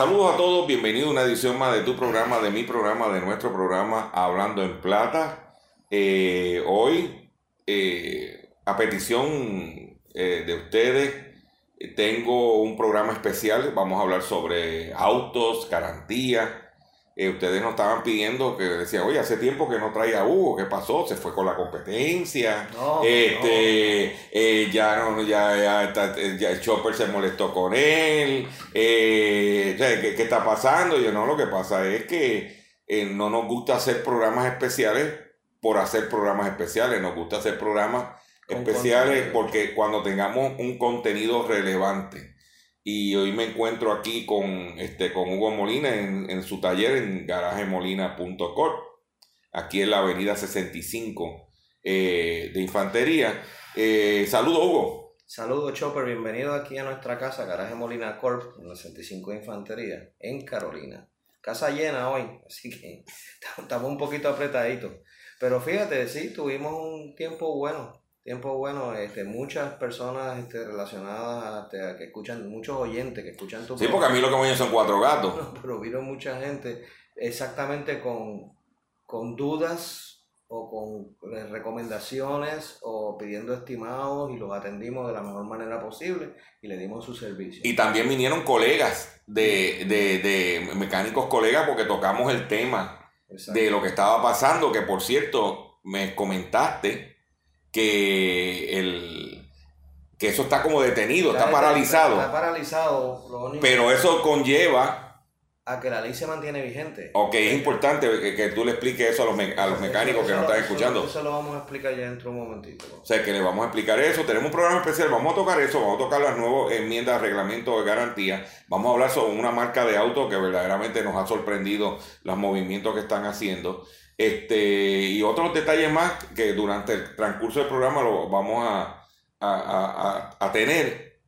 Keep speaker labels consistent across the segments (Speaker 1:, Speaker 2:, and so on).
Speaker 1: Saludos a todos, bienvenidos a una edición más de tu programa, de mi programa, de nuestro programa Hablando en Plata. Eh, hoy, eh, a petición eh, de ustedes, tengo un programa especial. Vamos a hablar sobre autos, garantía. Eh, ustedes nos estaban pidiendo que decían, oye, hace tiempo que no traía a Hugo, ¿qué pasó? Se fue con la competencia.
Speaker 2: No,
Speaker 1: este, eh, ya, no, ya, eh, ya el Chopper se molestó con él. Eh, ¿qué, qué está pasando? Y yo, no, lo que pasa es que eh, no nos gusta hacer programas especiales por hacer programas especiales. Nos gusta hacer programas especiales
Speaker 2: contenido.
Speaker 1: porque cuando tengamos un contenido relevante. Y hoy me encuentro aquí con, este, con Hugo Molina en, en su taller en garajemolina.com, aquí en la avenida 65 eh, de Infantería. Eh, Saludos, Hugo.
Speaker 2: Saludos Chopper, bienvenido aquí a nuestra casa, Garaje Molina Corp, en la 65 de Infantería, en Carolina. Casa llena hoy, así que estamos un poquito apretaditos. Pero fíjate, sí, tuvimos un tiempo bueno, tiempo bueno, este, muchas personas este, relacionadas, este, a que escuchan, muchos oyentes que escuchan tu
Speaker 1: Sí, porque a mí lo que me oyen son cuatro gatos.
Speaker 2: Pero vino mucha gente exactamente con, con dudas o con eh, recomendaciones o pidiendo estimados y los atendimos de la mejor manera posible y le dimos su servicio.
Speaker 1: Y también vinieron colegas de, de, de mecánicos colegas porque tocamos el tema de lo que estaba pasando, que por cierto, me comentaste que el que eso está como detenido, está
Speaker 2: Está-
Speaker 1: paralizado,
Speaker 2: Está, paralizado, lo único
Speaker 1: pero eso conlleva,
Speaker 2: a que la ley se mantiene vigente.
Speaker 1: ok, es importante que, que tú le expliques eso a los, me- a los mecánicos que nos están escuchando.
Speaker 2: Eso lo vamos a explicar ya dentro de un momentito.
Speaker 1: O sea, que le vamos a explicar eso. Tenemos un programa especial, vamos a tocar eso, vamos a tocar las nuevas enmiendas, reglamentos de garantía. Vamos a hablar sobre una marca de auto que verdaderamente nos ha sorprendido los movimientos que están haciendo. Este, y otros detalles más que durante el transcurso del programa lo vamos a, a, a- a- a tener.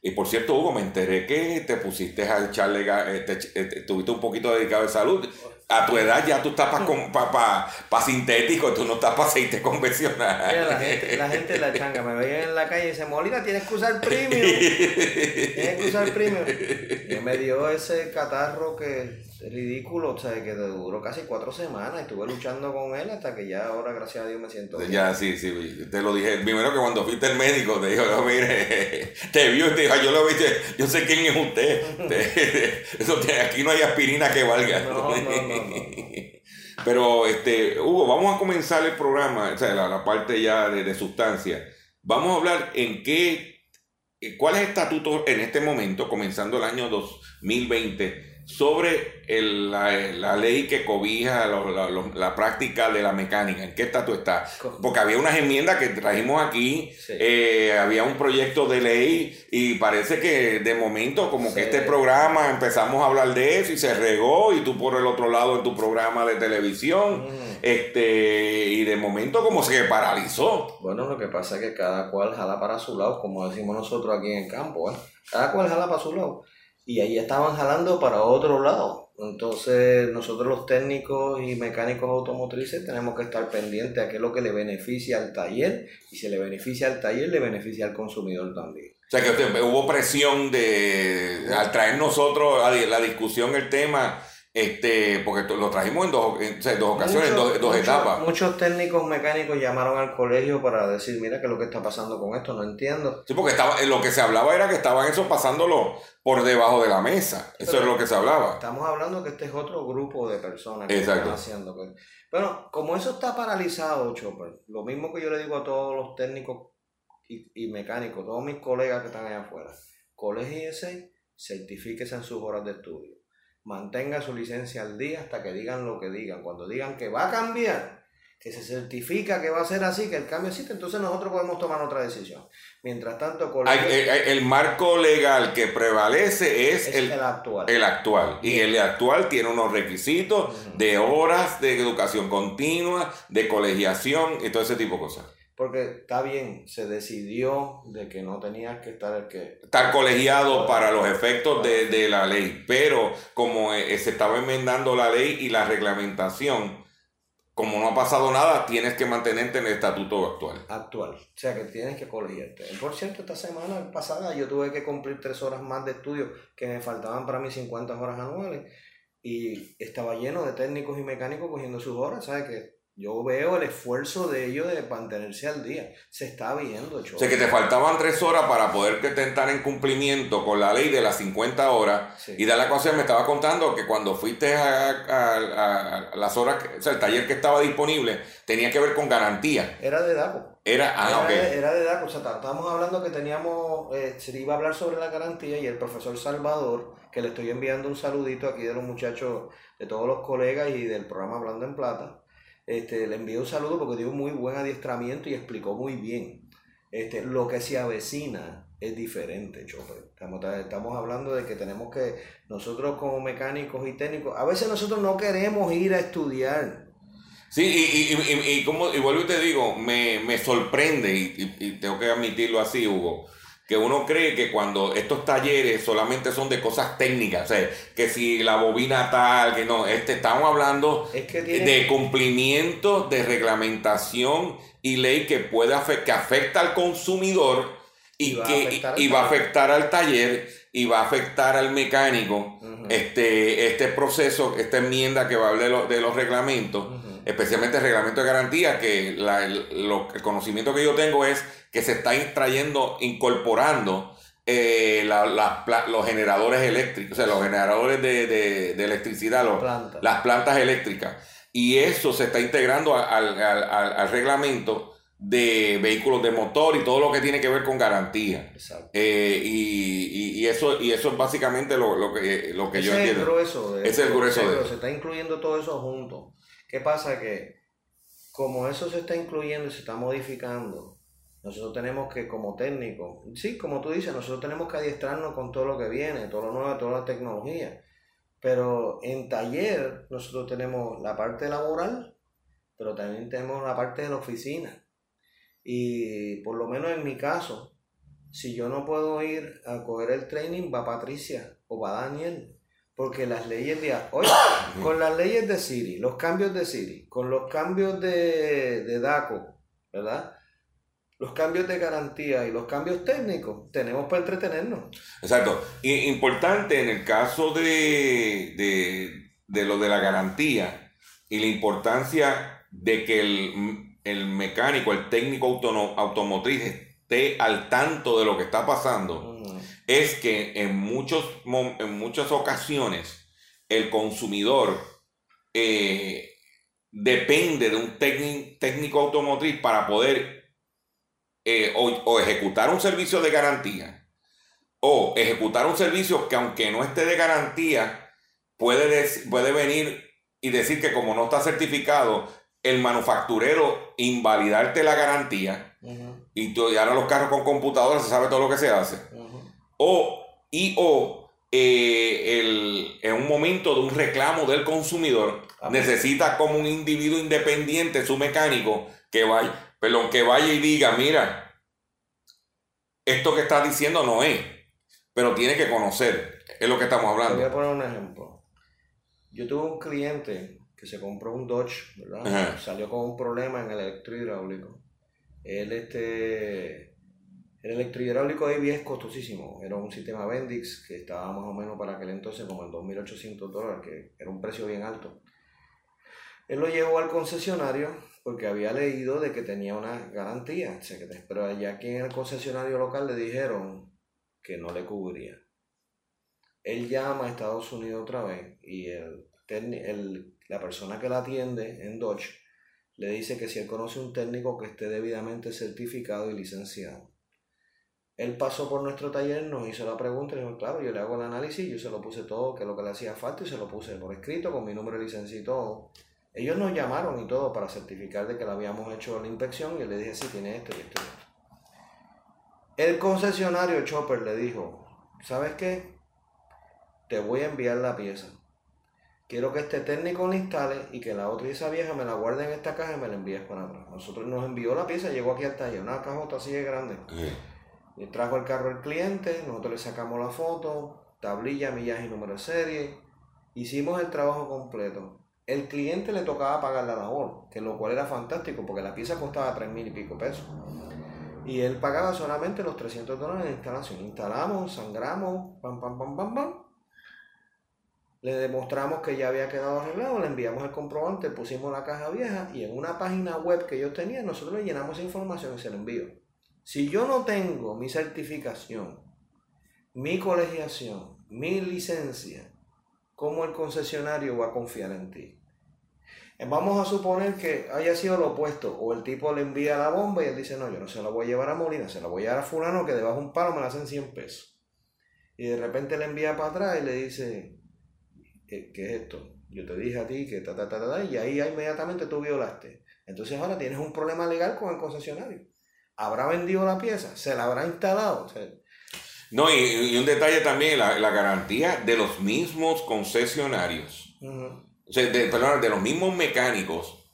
Speaker 1: Y por cierto, Hugo, me enteré que te pusiste a echarle, eh, te- eh, te- estuviste un poquito dedicado de salud. A tu edad ya tú estás para pa, pa sintético, tú no estás para aceite convencional.
Speaker 2: Mira, la gente, la gente de la changa me veía en la calle y dice, Molina, tienes que usar premium. Tienes que usar premium. Y me dio ese catarro que es ridículo, o sea, que duró casi cuatro semanas. Estuve luchando con él hasta que ya ahora, gracias a Dios, me siento bien.
Speaker 1: Ya, sí, sí, te lo dije. Primero que cuando fuiste al médico te dijo, no, mire, te vio y te dijo, yo lo vi, yo sé quién es usted. Eso aquí no hay aspirina que valga.
Speaker 2: No, no, no,
Speaker 1: Pero, este, Hugo, vamos a comenzar el programa, o sea, la, la parte ya de, de sustancia. Vamos a hablar en qué, eh, cuál es el estatuto en este momento, comenzando el año 2020, sobre el- la, la ley que cobija lo- la, lo- la práctica de la mecánica. ¿En qué estatus está? Porque había unas enmiendas que trajimos aquí,
Speaker 2: Sí.
Speaker 1: eh, había un proyecto de ley y parece que de momento como que este programa empezamos a hablar de eso y se regó y tú por el otro lado en tu programa de televisión,
Speaker 2: Mm.
Speaker 1: este y de momento como se paralizó.
Speaker 2: Bueno, lo que pasa es que cada cual jala para su lado, como decimos nosotros aquí en el campo, ¿eh? Cada cual jala para su lado. Y ahí estaban jalando para otro lado. Entonces, nosotros los técnicos y mecánicos automotrices tenemos que estar pendientes a qué es lo que le beneficia al taller. Y si le beneficia al taller, le beneficia al consumidor también.
Speaker 1: O sea que usted- hubo presión de al traer nosotros la discusión el tema este, porque lo trajimos en dos, en, dos ocasiones, en dos, dos etapas.
Speaker 2: Muchos técnicos mecánicos llamaron al colegio para decir, mira, ¿qué es lo que está pasando con esto? No entiendo.
Speaker 1: Sí, porque estaba, lo que se hablaba era que estaban eso pasándolo por debajo de la mesa. Eso es lo que se hablaba.
Speaker 2: Estamos hablando que este es otro grupo de personas que están haciendo. Bueno, como eso está paralizado, Chopper, lo mismo que yo le digo a todos los técnicos y, y mecánicos, todos mis colegas que están allá afuera, colegíese, certifíquese en sus horas de estudio mantenga su licencia al día hasta que digan lo que digan. Cuando digan que va a cambiar, que se certifica que va a ser así, que el cambio existe, entonces nosotros podemos tomar otra decisión. Mientras tanto,
Speaker 1: el, marco legal que prevalece es,
Speaker 2: el, actual.
Speaker 1: El actual. Y el actual tiene unos requisitos de horas de educación continua, de colegiación y todo ese tipo de cosas.
Speaker 2: Porque está bien, se decidió de que no tenías que estar que...
Speaker 1: Estar colegiado para los efectos de, la ley, pero como eh, se estaba enmendando la ley y la reglamentación, como no ha pasado nada, tienes que mantenerte en el estatuto actual.
Speaker 2: Actual, o sea que tienes que colegiarte. Por cierto, esta semana pasada yo tuve que cumplir tres horas más de estudio que me faltaban para mis 50 horas anuales y estaba lleno de técnicos y mecánicos cogiendo sus horas, ¿sabes qué? Yo veo el esfuerzo de ellos de mantenerse al día. Se está viendo,
Speaker 1: O sea, que te faltaban tres horas para poder que te entrar en cumplimiento con la ley de las 50 horas. Y de la cosa me estaba contando que cuando fuiste a, las horas, o sea, el taller que estaba disponible tenía que ver con garantía.
Speaker 2: Era de DACO.
Speaker 1: Era, ah,
Speaker 2: era, de, era de DACO. O sea, estábamos hablando que teníamos, eh, se iba a hablar sobre la garantía y el profesor Salvador, que le estoy enviando un saludito aquí de los muchachos, de todos los colegas y del programa Hablando en Plata este, le envié un saludo porque dio muy buen adiestramiento y explicó muy bien. Este, lo que se avecina es diferente, Chopper. Estamos, estamos hablando de que tenemos que, nosotros como mecánicos y técnicos, a veces nosotros no queremos ir a estudiar.
Speaker 1: Sí, y, y, y, como, y vuelvo y te digo, me, me sorprende, y, tengo que admitirlo así, Hugo, que uno cree que cuando estos talleres solamente son de cosas técnicas, o sea, que si la bobina tal, que no, este, estamos hablando de cumplimiento de reglamentación y ley que puede que afecta al consumidor y, que y va a afectar al taller y va a afectar al mecánico. Este, este proceso, esta enmienda que va a hablar de los, reglamentos, especialmente el reglamento de garantía, que el conocimiento que yo tengo es que se está trayendo, incorporando eh, los generadores eléctricos, o sea, los generadores de, electricidad, las plantas eléctricas. Y eso se está integrando al, reglamento de vehículos de motor y todo lo que tiene que ver con garantía. Eh, y, eso, y eso es básicamente lo, que, lo que yo entiendo.
Speaker 2: Es el grueso. es el grueso de Se está incluyendo todo eso junto. ¿Qué pasa? Que como eso se está incluyendo y se está modificando, nosotros tenemos que, como técnicos, sí, como tú dices, nosotros tenemos que adiestrarnos con todo lo que viene, todo lo nuevo, toda la tecnología. Pero en taller nosotros tenemos la parte laboral, pero también tenemos la parte de la oficina. Y por lo menos en mi caso, si yo no puedo ir a coger el training, va Patricia o va Daniel. Porque las leyes de hoy, con las leyes de Siri, los cambios de Siri, con los cambios de, de DACO, ¿verdad? los cambios de garantía y los cambios técnicos, tenemos para entretenernos.
Speaker 1: Exacto. Y importante en el caso de, de, lo de la garantía y la importancia de que el, mecánico, el técnico automotriz esté al tanto de lo que está pasando. Es que en, muchos, en muchas ocasiones el consumidor eh, depende de un técnico automotriz para poder eh, o, ejecutar un servicio de garantía o ejecutar un servicio que aunque no esté de garantía, puede, puede venir y decir que como no está certificado, el manufacturero invalidarte la garantía y, tú, ahora los carros con computadoras se sabe todo lo que se hace. O, y o eh, en un momento de un reclamo del consumidor, necesita como un individuo independiente, su mecánico, que vaya pero que vaya y diga, mira, esto que está diciendo no es, pero tiene que conocer, es lo que estamos hablando.
Speaker 2: Voy a poner un ejemplo. Yo tuve un cliente que se compró un Dodge, ¿verdad? Salió con un problema en el electrohidráulico. Él este El electrohidráulico de es costosísimo. Era un sistema Bendix que estaba más o menos para aquel entonces como en 2.800 dólares, que era un precio bien alto. Él lo llevó al concesionario porque había leído de que tenía una garantía. Pero allá aquí en el concesionario local le dijeron que no le cubría. Él llama a Estados Unidos otra vez y el, el, la persona que la atiende en Dodge le dice que si él conoce un técnico que esté debidamente certificado y licenciado él pasó por nuestro taller, nos hizo la pregunta y dijo, claro, yo le hago el análisis, yo se lo puse todo, que lo que le hacía falta y se lo puse por escrito con mi número de licencia y todo. Ellos nos llamaron y todo para certificar de que le habíamos hecho la inspección y le dije, sí, tiene esto y esto y esto. El concesionario Chopper le dijo, ¿sabes qué? Te voy a enviar la pieza. Quiero que este técnico la instale y que la otra y esa vieja me la guarde en esta caja y me la envíes para atrás. Nosotros nos envió la pieza, llegó aquí al taller, una cajota así de grande. Trajo el carro el cliente, nosotros le sacamos la foto, tablilla, millaje y número de serie. Hicimos el trabajo completo. El cliente le tocaba pagar la labor, que lo cual era fantástico porque la pieza costaba tres mil y pico pesos. Y él pagaba solamente los 300 dólares de instalación. Instalamos, sangramos, pam, pam, pam, pam, pam. Le demostramos que ya había quedado arreglado, le enviamos el comprobante, pusimos la caja vieja y en una página web que ellos tenían, nosotros le llenamos esa información y se envío. Si yo no tengo mi certificación, mi colegiación, mi licencia, ¿cómo el concesionario va a confiar en ti? Eh, vamos a suponer que haya sido lo opuesto, o el tipo le envía la bomba y él dice, no, yo no se la voy a llevar a Molina, se la voy a dar a fulano que debajo un palo me la hacen 100 pesos. Y de repente le envía para atrás y le dice, ¿qué, es esto? Yo te dije a ti que ta, ta, ta, ta, y ahí inmediatamente tú violaste. Entonces ahora tienes un problema legal con el concesionario habrá vendido la pieza, se la habrá instalado.
Speaker 1: no, y, un detalle también, la, garantía de los mismos concesionarios, o sea, de, perdón, de los mismos mecánicos,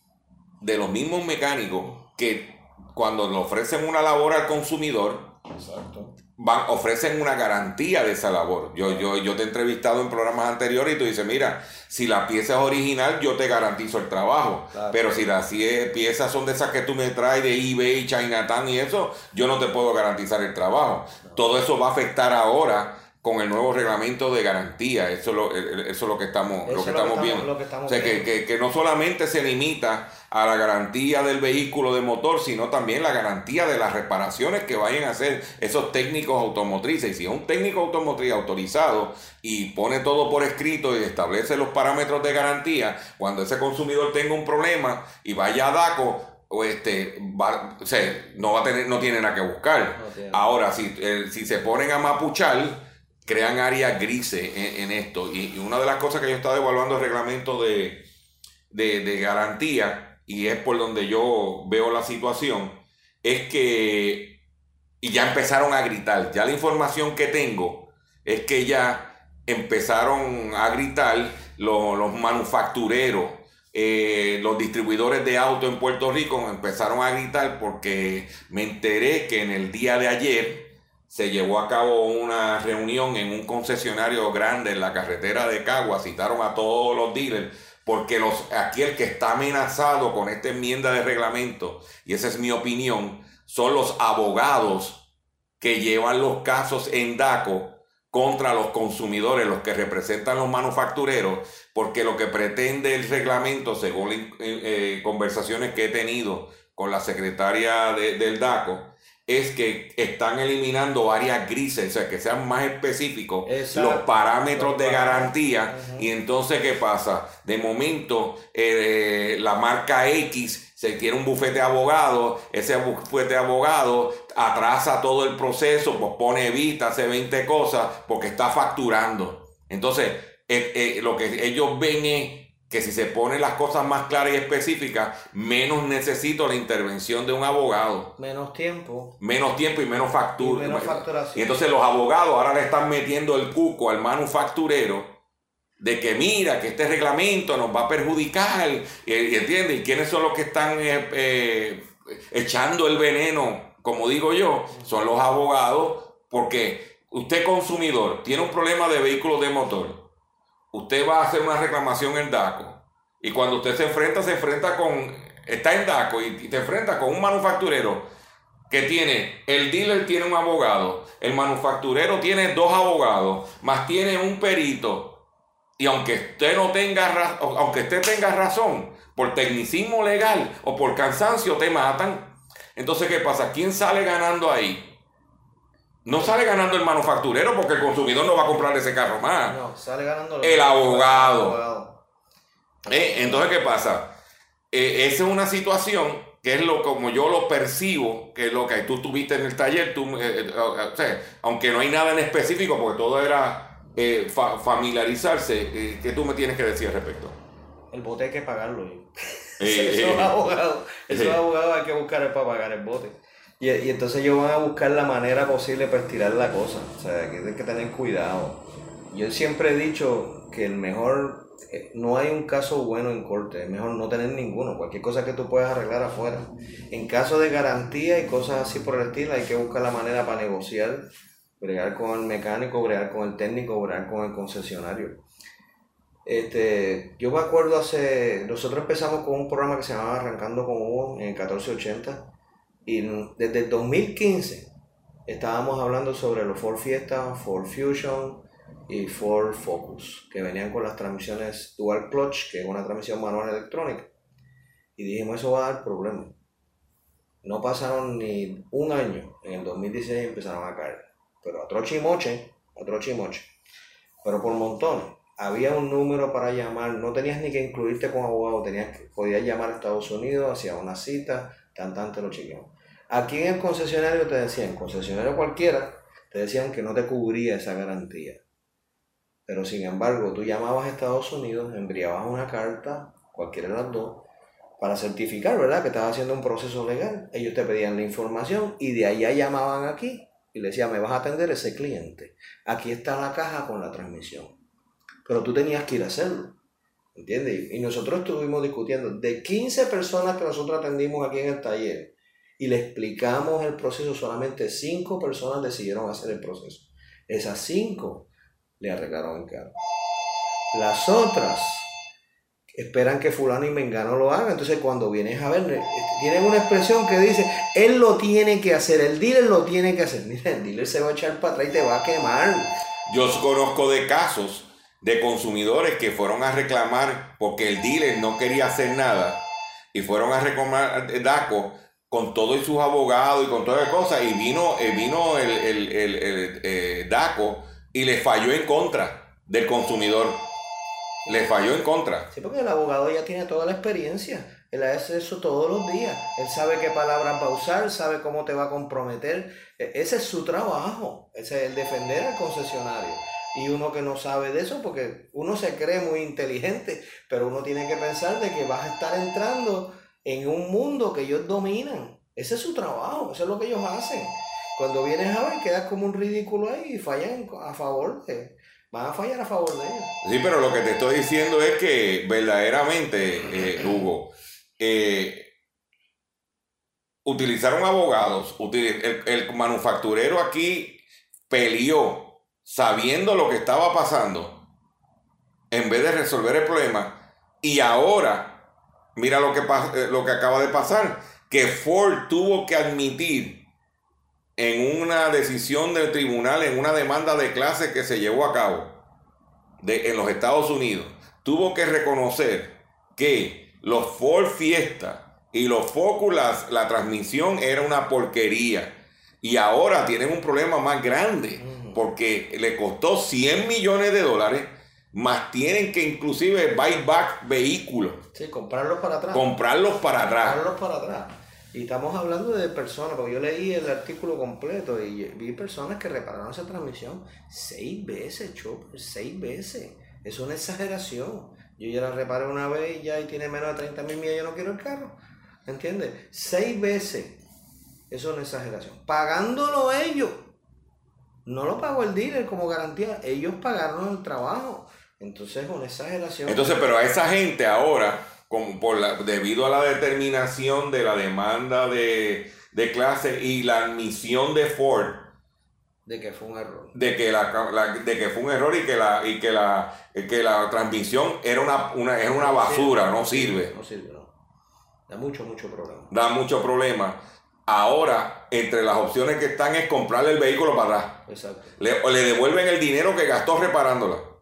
Speaker 1: de los mismos mecánicos que cuando le ofrecen una labor al consumidor, Exacto van, ofrecen una garantía de esa labor. Yo, yo, yo te he entrevistado en programas anteriores y tú dices, mira, si la pieza es original, yo te garantizo el trabajo. Pero si las piezas son de esas que tú me traes de eBay, Chinatown y eso, yo no te puedo garantizar el trabajo. Todo eso va a afectar ahora con el nuevo reglamento de garantía. Eso es lo, eso es lo que estamos, lo que estamos, viendo. o sea, que, que, que, no solamente se limita a la garantía del vehículo de motor, sino también la garantía de las reparaciones que vayan a hacer esos técnicos automotrices. Y si es un técnico automotriz autorizado y pone todo por escrito y establece los parámetros de garantía, cuando ese consumidor tenga un problema y vaya a DACO, o este va, o sea, no va a tener no tiene nada que buscar. Ahora si, si se ponen a mapuchar crean áreas grises en, esto. Y, una de las cosas que yo he estado evaluando el reglamento de, de, garantía, y es por donde yo veo la situación, es que, y ya empezaron a gritar, ya la información que tengo es que ya empezaron a gritar los, los manufactureros, eh, los distribuidores de auto en Puerto Rico empezaron a gritar porque me enteré que en el día de ayer, se llevó a cabo una reunión en un concesionario grande en la carretera de Cagua, citaron a todos los dealers, porque los, aquí el que está amenazado con esta enmienda de reglamento, y esa es mi opinión, son los abogados que llevan los casos en DACO contra los consumidores, los que representan los manufactureros, porque lo que pretende el reglamento, según eh, eh, conversaciones que he tenido con la secretaria del DACO, es que están eliminando áreas grises, o sea, que sean más específicos los parámetros de garantía. Y entonces, ¿qué pasa? De momento, eh, la marca X se quiere un bufete de abogados, ese bufete de abogados atrasa todo el proceso, pues pone evita, hace 20 cosas, porque está facturando. Entonces, eh, eh, lo que ellos ven es que si se ponen las cosas más claras y específicas, menos necesito la intervención de un abogado.
Speaker 2: Menos tiempo.
Speaker 1: Menos tiempo y menos factura.
Speaker 2: Y menos facturación.
Speaker 1: Y entonces los abogados ahora le están metiendo el cuco al manufacturero de que mira, que este reglamento nos va a perjudicar. Y, ¿entiendes? ¿Y quiénes son los que están eh, eh, echando el veneno? Como digo yo, son los abogados, porque usted consumidor tiene un problema de vehículo de motor usted va a hacer una reclamación en DACO. Y cuando usted se enfrenta, se enfrenta con, está en DACO y, te enfrenta con un manufacturero que tiene, el dealer tiene un abogado, el manufacturero tiene dos abogados, más tiene un perito. Y aunque usted no tenga aunque usted tenga razón, por tecnicismo legal o por cansancio te matan. Entonces, ¿qué pasa? ¿Quién sale ganando ahí? No sale ganando el manufacturero porque el consumidor no va a comprar ese carro más.
Speaker 2: No, sale ganando
Speaker 1: el abogado. Eh, entonces, ¿qué pasa? Eh, esa es una situación que es lo como yo lo percibo, que es lo que tú tuviste en el taller, tú, eh, aunque no hay nada en específico, porque todo era familiarizarse, ¿qué tú me tienes que decir al respecto?
Speaker 2: El bote hay que pagarlo. esos abogados, esos abogados hay que buscar para pagar el bote. Y, y, entonces ellos van a buscar la manera posible para estirar la cosa. O sea, que hay que tener cuidado. Yo siempre he dicho que el mejor, eh, no hay un caso bueno en corte, es mejor no tener ninguno. Cualquier cosa que tú puedas arreglar afuera. En caso de garantía y cosas así por el estilo, hay que buscar la manera para negociar, bregar con el mecánico, bregar con el técnico, bregar con el concesionario. Este, yo me acuerdo hace, nosotros empezamos con un programa que se llamaba Arrancando con Hugo en el 1480 y desde el 2015 estábamos hablando sobre los Ford Fiesta, Ford Fusion y Ford Focus, que venían con las transmisiones Dual Clutch, que es una transmisión manual electrónica. Y dijimos, eso va a dar problemas. No pasaron ni un año, en el 2016 empezaron a caer. Pero a trochimoche, a trochimoche. Pero por montones. Había un número para llamar, no tenías ni que incluirte con abogado, tenías, podías llamar a Estados Unidos, hacía una cita, tan tan lo chequeamos. Aquí en el concesionario te decían, concesionario cualquiera, te decían que no te cubría esa garantía. Pero sin embargo, tú llamabas a Estados Unidos, enviabas una carta, cualquiera de las dos, para certificar, ¿verdad? Que estabas haciendo un proceso legal. Ellos te pedían la información y de allá llamaban aquí y le decían, me vas a atender ese cliente. Aquí está la caja con la transmisión. Pero tú tenías que ir a hacerlo. ¿Entiendes? Y nosotros estuvimos discutiendo de 15 personas que nosotros atendimos aquí en el taller y le explicamos el proceso, solamente cinco personas decidieron hacer el proceso. Esas cinco le arreglaron el carro. Las otras esperan que fulano y mengano lo haga. Entonces cuando vienes a ver, este, tienen una expresión que dice, él lo tiene que hacer, el dealer lo tiene que hacer. Mira, el dealer se va a echar para atrás y te va a quemar.
Speaker 1: Yo conozco de casos de consumidores que fueron a reclamar porque el dealer no quería hacer nada y fueron a reclamar DACO con todos sus abogados y con todas las cosas, y vino, eh, vino el, el, el, eh, DACO y le falló en contra del consumidor. Le falló en contra.
Speaker 2: Sí, porque el abogado ya tiene toda la experiencia. Él hace eso todos los días. Él sabe qué palabras va a usar, sabe cómo te va a comprometer. E, ese es su trabajo. Ese es el defender al concesionario. Y uno que no sabe de eso, porque uno se cree muy inteligente, pero uno tiene que pensar de que vas a estar entrando en un mundo que ellos dominan. Ese es su trabajo, eso es lo que ellos hacen. Cuando vienes a ver, quedas como un ridículo ahí y fallan a favor de. Van a fallar a favor de ellos.
Speaker 1: Sí, pero lo que te estoy diciendo es que verdaderamente, eh, Hugo, eh, utilizaron abogados, el, el manufacturero aquí peleó sabiendo lo que estaba pasando en vez de resolver el problema y ahora Mira lo que, eh, lo que acaba de pasar, que Ford tuvo que admitir en una decisión del tribunal, en una demanda de clase que se llevó a cabo de, en los Estados Unidos, tuvo que reconocer que los Ford Fiesta y los Focus, la, transmisión era una porquería. Y ahora tienen un problema más grande, porque le costó 100 millones de dólares más tienen que inclusive buyback vehículos.
Speaker 2: Sí, comprarlos para atrás.
Speaker 1: Comprarlos para atrás.
Speaker 2: Comprarlos para atrás. Y estamos hablando de personas, porque yo leí el artículo completo y vi personas que repararon esa transmisión seis veces, Chopper, seis veces. Es una exageración. Yo ya la reparé una vez y ya y tiene menos de 30 mil millas, yo no quiero el carro. ¿Entiendes? Seis veces. Eso es una exageración. Pagándolo ellos. No lo pagó el dealer como garantía. Ellos pagaron el trabajo. Entonces es una exageración.
Speaker 1: Entonces, pero a esa gente ahora, como por la, debido a la determinación de la demanda de, clase y la admisión de Ford,
Speaker 2: de que fue un error.
Speaker 1: De que, la, de que fue un error y que la, y que la, que la transmisión era una, una, era una basura, no sirve.
Speaker 2: No sirve, no. Da mucho, mucho problema.
Speaker 1: Da mucho problema. ahora entre las opciones que están es comprarle el vehículo para atrás.
Speaker 2: Exacto.
Speaker 1: Le, le devuelven el dinero que gastó reparándola.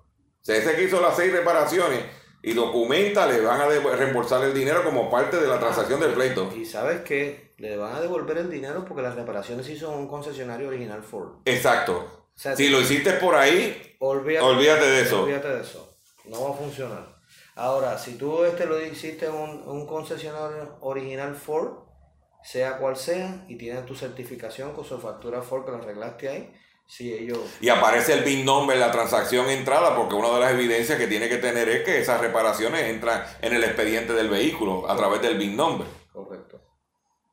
Speaker 1: Sea, ese que hizo las seis reparaciones y documenta, le van a reembolsar el dinero como parte de la transacción del pleito.
Speaker 2: Y sabes que le van a devolver el dinero porque las reparaciones hizo un concesionario original Ford.
Speaker 1: Exacto.
Speaker 2: O sea,
Speaker 1: Si lo hiciste por ahí,
Speaker 2: Olvídate,
Speaker 1: Olvídate de eso.
Speaker 2: Olvídate de eso. No va a funcionar. Ahora, si tú este lo hiciste en un, un concesionario original Ford, sea cual sea, y tienes tu certificación con su factura Ford que la arreglaste ahí, ellos...
Speaker 1: y aparece el BIN number, la transacción entrada, porque una de las evidencias que tiene que tener es que esas reparaciones entran en el expediente del vehículo a través del BIN number.
Speaker 2: Correcto.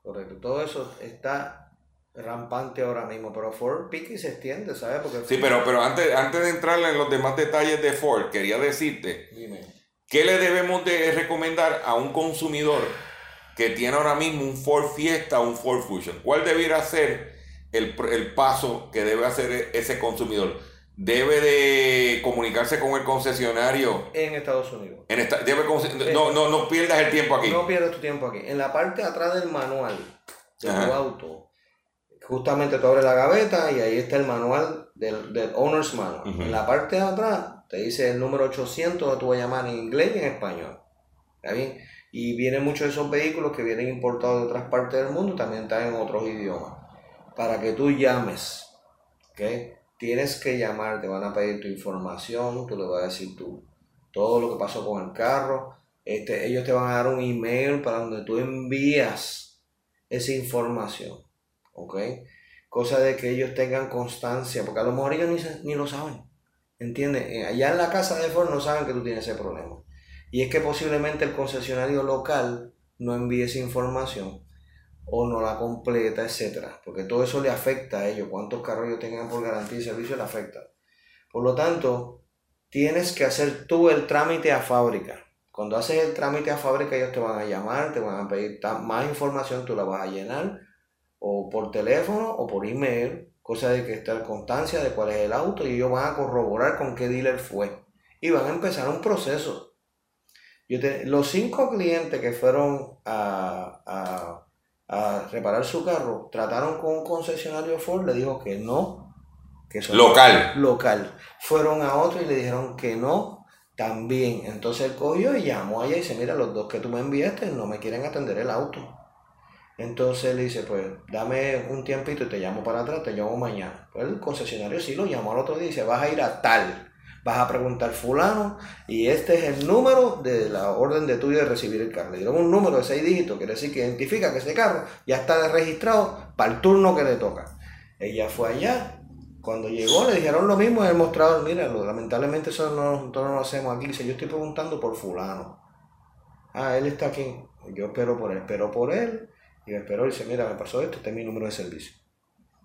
Speaker 2: Correcto. Todo eso está rampante ahora mismo, pero Ford pique y se extiende, ¿sabes? Porque...
Speaker 1: Sí, pero, pero antes, antes de entrar en los demás detalles de Ford, quería decirte
Speaker 2: Dime.
Speaker 1: ¿Qué le debemos de recomendar a un consumidor que tiene ahora mismo un Ford Fiesta o un Ford Fusion? ¿Cuál debiera ser el, el paso que debe hacer e- ese consumidor? ¿Debe de comunicarse con el concesionario?
Speaker 2: En Estados Unidos.
Speaker 1: En esta, debe conse- no, no, no pierdas el tiempo aquí.
Speaker 2: No pierdas tu tiempo aquí. En la parte de atrás del manual de
Speaker 1: Ajá.
Speaker 2: tu auto, justamente tú abres la gaveta y ahí está el manual del, del Owner's Manual. En la parte de atrás te dice el número 800 que tú vas a llamar en inglés y en español. ¿Está bien? Y vienen muchos de esos vehículos que vienen importados de otras partes del mundo, también están en otros idiomas. Para que tú llames, ¿ok? Tienes que llamar, te van a pedir tu información, tú le vas a decir tú, todo lo que pasó con el carro, este, ellos te van a dar un email para donde tú envías esa información, ¿ok? Cosa de que ellos tengan constancia, porque a lo mejor ellos ni, ni lo saben, ¿entiendes? Eh, Allá en la casa de Ford no saben que tú tienes ese problema. Y es que posiblemente el concesionario local no envíe esa información o no la completa, etcétera, porque todo eso le afecta a ellos, cuántos carros ellos tengan por garantía y servicio le afecta. Por lo tanto, tienes que hacer tú el trámite a fábrica. Cuando haces el trámite a fábrica, ellos te van a llamar, te van a pedir más información, tú la vas a llenar, o por teléfono o por email, cosa de que esté la constancia de cuál es el auto y ellos van a corroborar con qué dealer fue. Y van a empezar un proceso. Yo los cinco clientes que fueron a, a- a reparar su carro, trataron con un concesionario Ford, le dijo que no. Que eso
Speaker 1: Local.
Speaker 2: local. Fueron a otro y le dijeron que no, también. Entonces él cogió y llamó allá y dice, mira, los dos que tú me enviaste no me quieren atender el auto. Entonces le dice, pues dame un tiempito y te llamo para atrás, te llamo mañana. Pues el concesionario sí lo llamó al otro día y dice, vas a ir a tal, vas a preguntar fulano y este es el número de la orden de tuyo de recibir el carro. Le dieron un número de seis dígitos, quiere decir que identifica que ese carro ya está registrado para el turno que le toca. Ella fue allá, cuando llegó le dijeron lo mismo en el mostrador, mira, lamentablemente eso no, nosotros no lo hacemos aquí. Dice, yo estoy preguntando por fulano. Ah, él está aquí. Yo espero por él, espero por él. Y me esperó y dice, mira, me pasó esto, este es mi número de servicio.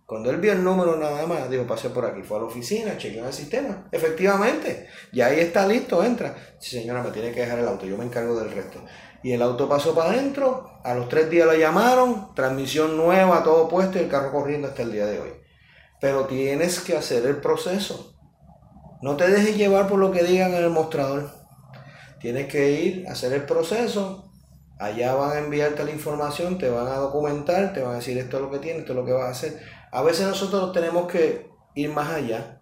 Speaker 2: Cuando él vio el número nada más, dijo, pasé por aquí, fue a la oficina, chequeó el sistema. Efectivamente, ya ahí está listo, entra. Sí, señora, me tiene que dejar el auto, yo me encargo del resto. Y el auto pasó para adentro, a los tres días lo llamaron, transmisión nueva, todo puesto y el carro corriendo hasta el día de hoy. Pero tienes que hacer el proceso. No te dejes llevar por lo que digan en el mostrador. Tienes que ir a hacer el proceso. Allá van a enviarte la información, te van a documentar, te van a decir esto es lo que tienes, esto es lo que vas a hacer. A veces nosotros tenemos que ir más allá.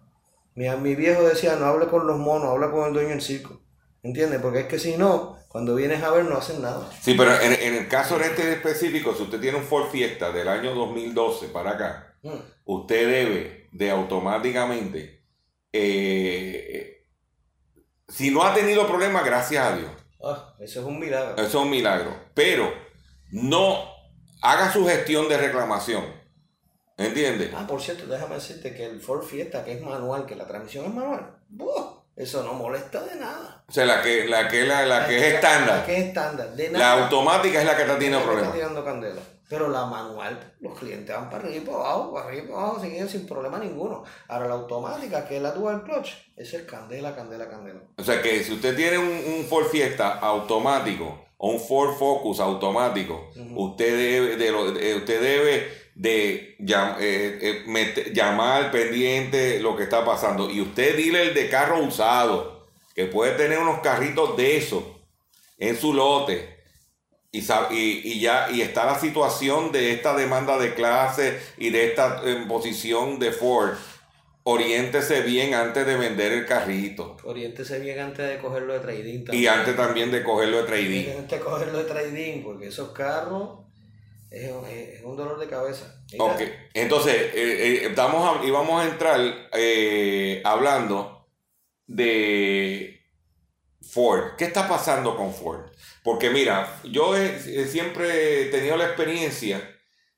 Speaker 2: Mi, mi viejo decía, no hable con los monos, habla con el dueño del circo. ¿Entiendes? Porque es que si no, cuando vienes a ver no hacen nada.
Speaker 1: Sí, pero en, en el caso de este específico, si usted tiene un Ford Fiesta del año 2012 para acá,
Speaker 2: Mm.
Speaker 1: usted debe de automáticamente, eh, si no ha tenido problemas, gracias a Dios,
Speaker 2: Ah, eso es un milagro.
Speaker 1: eso es un milagro, pero no haga su gestión de reclamación, ¿entiende?
Speaker 2: Ah, por cierto, déjame decirte que el Ford Fiesta, que es manual, que la transmisión es manual, ¡buah! eso no molesta de nada.
Speaker 1: O sea, la que, la que, la, la que es estándar,
Speaker 2: La que es estándar, de
Speaker 1: la
Speaker 2: nada.
Speaker 1: automática es la que está teniendo
Speaker 2: La que está
Speaker 1: problemas.
Speaker 2: tirando candela. Pero la manual, los clientes van para arriba y para abajo, para arriba y para abajo, sin, sin problema ninguno. Ahora la automática, que es la dual clutch, eso es candela, candela, candela.
Speaker 1: O sea que si usted tiene un, un Ford Fiesta automático o un Ford Focus automático, usted debe de, lo- de- usted debe de llam- eh, eh, llamar pendiente lo que está pasando. Y usted dile el de carro usado, que puede tener unos carritos de esos en su lote. y, y, y ya y está la situación de esta demanda de clase y de esta eh, posición de Ford. Oriéntese bien antes de vender el carrito
Speaker 2: Oriéntese bien antes de cogerlo de trading.
Speaker 1: y
Speaker 2: también.
Speaker 1: antes también de cogerlo de trading.
Speaker 2: Antes de cogerlo de trading, porque esos carros es, es- un dolor de cabeza. Mira,
Speaker 1: Ok, entonces eh, eh, estamos a- entrar eh, hablando de Ford. ¿Qué está pasando con Ford? Porque mira, yo he- siempre he tenido la experiencia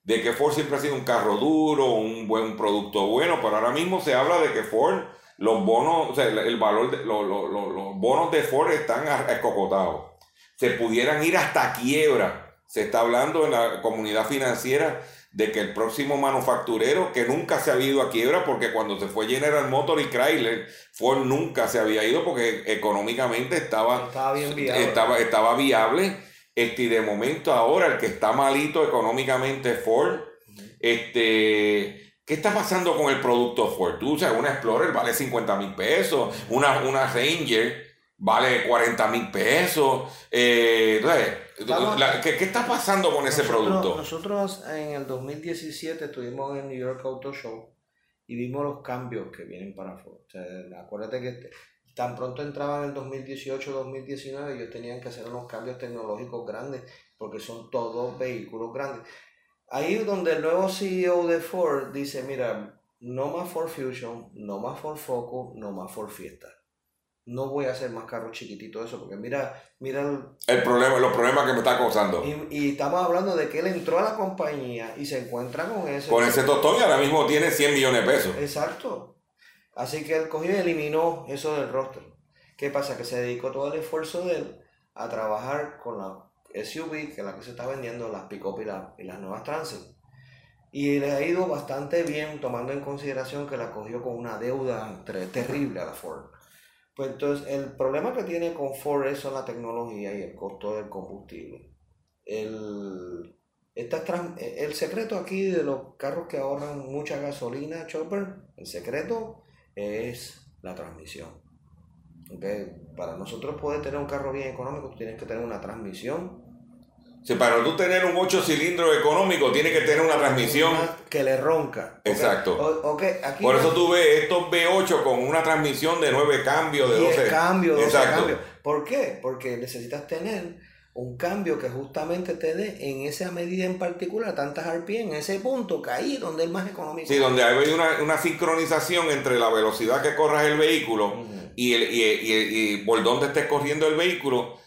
Speaker 1: de que Ford siempre ha sido un carro duro, un buen producto bueno, pero ahora mismo se habla de que Ford, los bonos, o sea, el, valor, de, lo- lo- lo- los bonos de Ford están escocotados. Se pudieran ir hasta quiebra. Se está hablando en la comunidad financiera de que el próximo manufacturero, que nunca se había ido a quiebra, porque cuando se fue General Motors y Chrysler, Ford nunca se había ido porque económicamente estaba,
Speaker 2: Estaba bien viable.
Speaker 1: estaba, estaba viable. Este, y de momento ahora el que está malito económicamente es Ford. Este, ¿Qué está pasando con el producto Ford? Tú, o sea, una Explorer vale 50 mil pesos, una, una Ranger vale 40 mil pesos. Eh, entonces, La- ¿qué, qué está pasando con ese producto?
Speaker 2: Nosotros en el 2017 estuvimos en el New York Auto Show y vimos los cambios que vienen para Ford. O sea, acuérdate que tan pronto entraban en el 2018-2019, ellos tenían que hacer unos cambios tecnológicos grandes porque son todos vehículos grandes. Ahí es donde el nuevo CEO de Ford dice, mira, no más Ford Fusion, no más Ford Focus, no más Ford Fiesta. No voy a hacer más carros chiquititos eso, porque mira, mira el,
Speaker 1: El problema, los problemas que me está causando.
Speaker 2: y, y estamos hablando de que él entró a la compañía y se encuentra con ese.
Speaker 1: Con ese tostón y ahora mismo tiene 100 millones de pesos.
Speaker 2: Exacto. Así que él cogió y eliminó eso del roster. ¿Qué pasa? Que se dedicó todo el esfuerzo de él a trabajar con la SUV, que es la que se está vendiendo, las pick-up y, la- y las nuevas Transit. Y le ha ido bastante bien, tomando en consideración que la cogió con una deuda terrible a la Ford. Pues entonces, el problema que tiene con Ford es la tecnología y el costo del combustible. El, esta tran- el secreto aquí de los carros que ahorran mucha gasolina, Chopper, el secreto es la transmisión. ¿Ok? Para nosotros poder tener un carro bien económico, tienes que tener una transmisión
Speaker 1: Si para tú tener un 8 cilindros económico, tiene que tener una transmisión.
Speaker 2: que le ronca.
Speaker 1: Exacto.
Speaker 2: O- ok, aquí
Speaker 1: Por
Speaker 2: no-
Speaker 1: eso tú ves estos V8 con una transmisión de 9 cambios, de
Speaker 2: 10
Speaker 1: 12.
Speaker 2: cambios, 12
Speaker 1: Exacto.
Speaker 2: cambios. ¿Por qué? Porque necesitas tener un cambio que justamente te dé en esa medida en particular, tantas RPM, en ese punto, que ahí donde es más económico.
Speaker 1: Sí, donde hay una, una sincronización entre la velocidad que corras el vehículo y, el, y, y- y por dónde estés corriendo el vehículo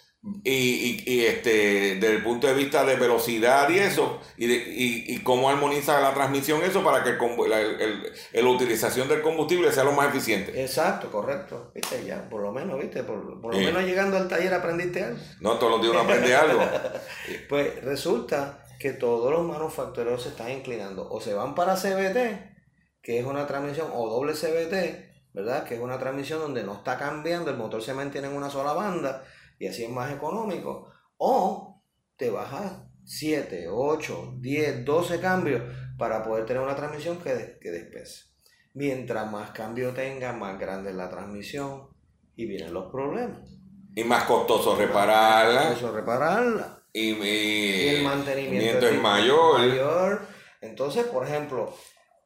Speaker 1: y, y- y, este desde el punto de vista de velocidad y eso y, de, y, y cómo armoniza la transmisión eso para que el, la, el- el- utilización del combustible sea lo más eficiente
Speaker 2: Exacto, correcto. Viste, ya, por lo menos, viste, por, por lo
Speaker 1: Sí.
Speaker 2: menos llegando al taller aprendiste algo.
Speaker 1: no todos los días uno aprende algo
Speaker 2: Pues resulta que todos los manufactureros se están inclinando o se van para CBT, que es una transmisión, o doble CBT, ¿verdad? Que es una transmisión donde no está cambiando, el motor se mantiene en una sola banda y así es más económico. O te bajas 7, 8, 10, 12 cambios para poder tener una transmisión que, des- que despese. Mientras más cambio tenga, más grande es la transmisión y vienen los problemas.
Speaker 1: y más costoso repararla
Speaker 2: Eso repararla.
Speaker 1: y, y-
Speaker 2: y el mantenimiento
Speaker 1: es
Speaker 2: es
Speaker 1: mayor
Speaker 2: mayor. Entonces, por ejemplo,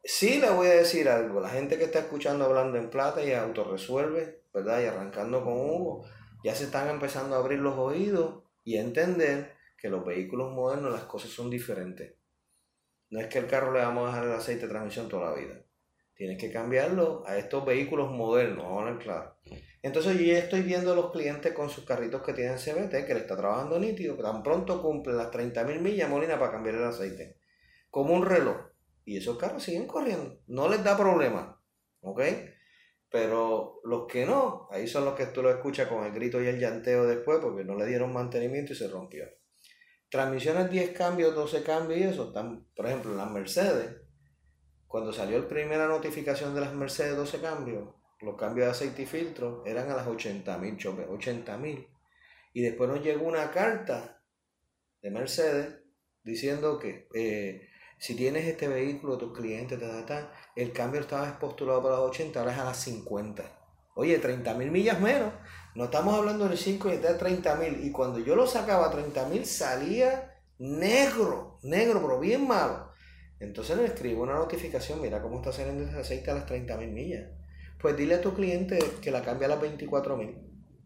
Speaker 2: sí le voy a decir algo, la gente que está escuchando hablando en plata y autorresuelve, ¿verdad? Y arrancando con Hugo, ya se están empezando a abrir los oídos y a entender que los vehículos modernos las cosas son diferentes. No es que el carro le vamos a dejar el aceite de transmisión toda la vida. Tienes que cambiarlo a estos vehículos modernos, vamos a hablar claro. Entonces yo ya estoy viendo a los clientes con sus carritos que tienen CBT, que le está trabajando nítido, que tan pronto cumplen las 30.000 millas, Molina, para cambiar el aceite. Como un reloj. Y esos carros siguen corriendo. No les da problema. ¿Ok? Pero los que no, ahí son los que tú lo escuchas con el grito y el llanteo después, porque no le dieron mantenimiento y se rompió. Transmisiones 10 cambios, 12 cambios y eso, están, por ejemplo, las Mercedes, cuando salió la primera notificación de las Mercedes 12 cambios, los cambios de aceite y filtro eran a las 80 mil, 80 mil. Y después nos llegó una carta de Mercedes diciendo que eh, si tienes este vehículo, tus clientes, ta, ta, ta, el cambio estaba postulado para las 80, ahora es a las 50. Oye, 30 mil millas menos. No estamos hablando de 5 y de 30 mil. Y cuando yo lo sacaba a 30 mil salía negro, negro, pero bien malo. Entonces le escribo una notificación, mira cómo está saliendo ese aceite a las 30 mil millas. Pues dile a tu cliente que la cambie a las 24 mil.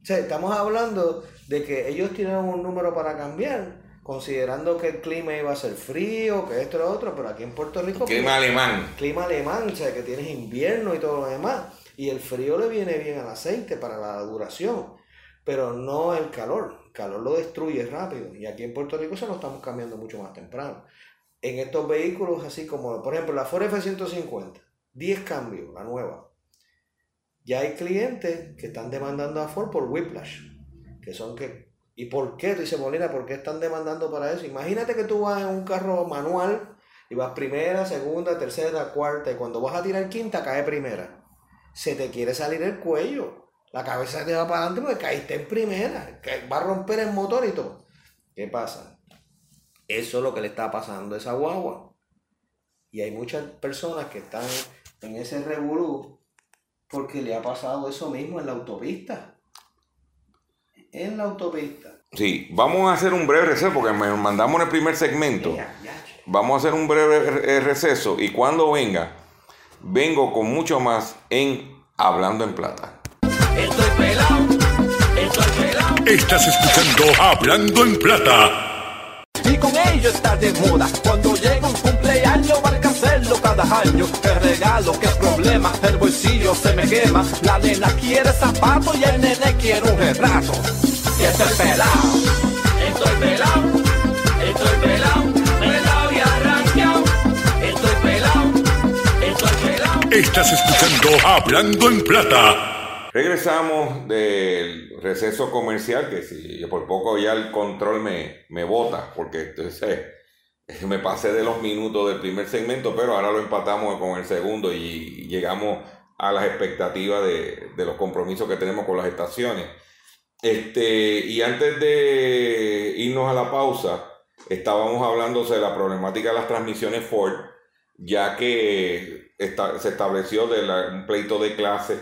Speaker 2: O sea, estamos hablando de que ellos tienen un número para cambiar, considerando que el clima iba a ser frío, que esto y lo otro, pero aquí en Puerto Rico...
Speaker 1: Clima
Speaker 2: pues,
Speaker 1: alemán.
Speaker 2: Clima alemán, o sea, que tienes invierno y todo lo demás. Y el frío le viene bien al aceite para la duración, pero no el calor. El calor lo destruye rápido. Y aquí en Puerto Rico se lo estamos cambiando mucho más temprano. En estos vehículos, así como, por ejemplo, la Ford F-150, 10 cambios, la nueva. Ya hay clientes que están demandando a Ford por whiplash, que son que ¿Y por qué? Dice Molina, ¿por qué están demandando para eso? Imagínate que tú vas en un carro manual y vas primera, segunda, tercera, cuarta y cuando vas a tirar quinta cae primera. Se te quiere salir el cuello. La cabeza te va para adelante porque caíste en primera. Va a romper el motor y todo. ¿Qué pasa? Eso es lo que le está pasando a esa guagua. Y hay muchas personas que están en ese revolú porque le ha pasado eso mismo en la autopista en la autopista.
Speaker 1: Sí, vamos a hacer un breve receso porque me mandamos en el primer segmento. Vamos a hacer un breve receso y cuando venga, vengo con mucho más en Hablando en Plata.
Speaker 3: Estoy pelado, estoy pelado. Estás escuchando Hablando en Plata.
Speaker 4: Y con ello está de moda. Cuando llega un cumpleaños, hacerlo cada año. Qué regalo, qué problema, el bolsillo se me quema. La nena quiere zapatos y el nene quiere un retrato. Y estoy pelado, estoy pelado, estoy pelado, pelado y arranqueado. Estoy pelado, estoy pelado.
Speaker 3: Estás escuchando Hablando en Plata.
Speaker 1: Regresamos del receso comercial, que si por poco ya el control me, me bota, porque entonces me pasé de los minutos del primer segmento, pero ahora lo empatamos con el segundo y llegamos a las expectativas de, de los compromisos que tenemos con las estaciones. Este, y antes de irnos a la pausa, estábamos hablando de la problemática de las transmisiones Ford, ya que se estableció de un pleito de clase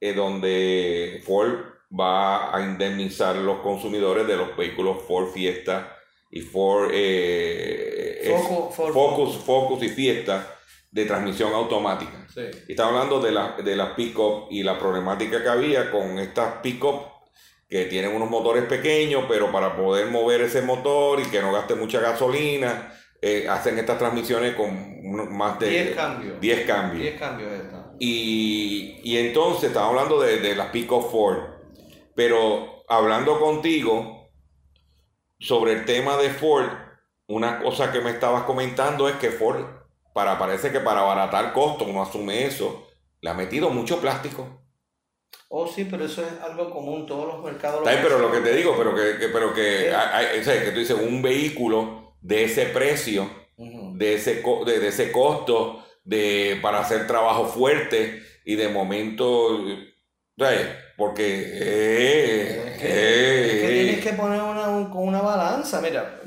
Speaker 1: eh, donde Ford va a indemnizar los consumidores de los vehículos Ford Fiesta y Ford, eh, Focus, Focus y Fiesta de transmisión automática. Sí. Está hablando de las de la pick-up y la problemática que había con estas pick-up que tienen unos motores pequeños, pero para poder mover ese motor y que no gaste mucha gasolina, eh, hacen estas transmisiones con más de
Speaker 2: 10 cambios.
Speaker 1: 10 cambios.
Speaker 2: 10 cambios
Speaker 1: y, y, entonces estamos hablando de, de las Pico Ford. Pero hablando contigo sobre el tema de Ford, una cosa que me estabas comentando es que Ford, para, parece que para abaratar costos, uno asume eso, le ha metido mucho plástico.
Speaker 2: Oh, sí, pero eso es algo común, todos los mercados.
Speaker 1: pero lo que te digo, pero que, pero que, hay, que tú dices, un vehículo de ese precio, de, ese, de, de, ese costo, de, para hacer trabajo fuerte y de momento, porque...
Speaker 2: es, que, tienes que poner una, con una balanza, mira,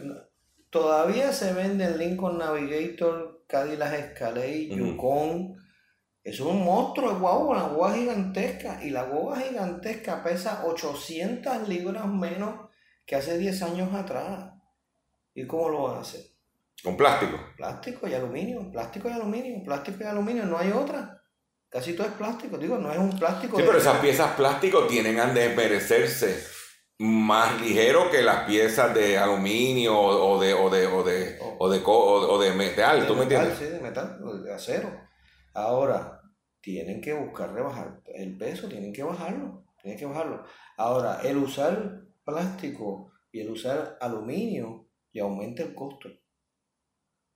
Speaker 2: todavía se vende el Lincoln Navigator, Cadillac Escalade, Yukon, es un monstruo de guagua, una guagua gigantesca, y la guagua gigantesca pesa 800 libras menos que hace 10 años atrás. ¿Y cómo lo van a hacer?
Speaker 1: Con plástico.
Speaker 2: Plástico y aluminio, plástico y aluminio, plástico y aluminio, no hay otra. Casi todo es plástico, digo, no es un plástico.
Speaker 1: Sí, pero esas piezas plástico tienen a desmerecerse más ligero que las piezas de aluminio o de o de o de o de, o de, metal, ¿tú me entiendes?
Speaker 2: Sí, de metal, de acero. Ahora, tienen que buscar rebajar el peso, tienen que bajarlo, tienen que bajarlo. Ahora, el usar plástico y el usar aluminio y aumenta el costo.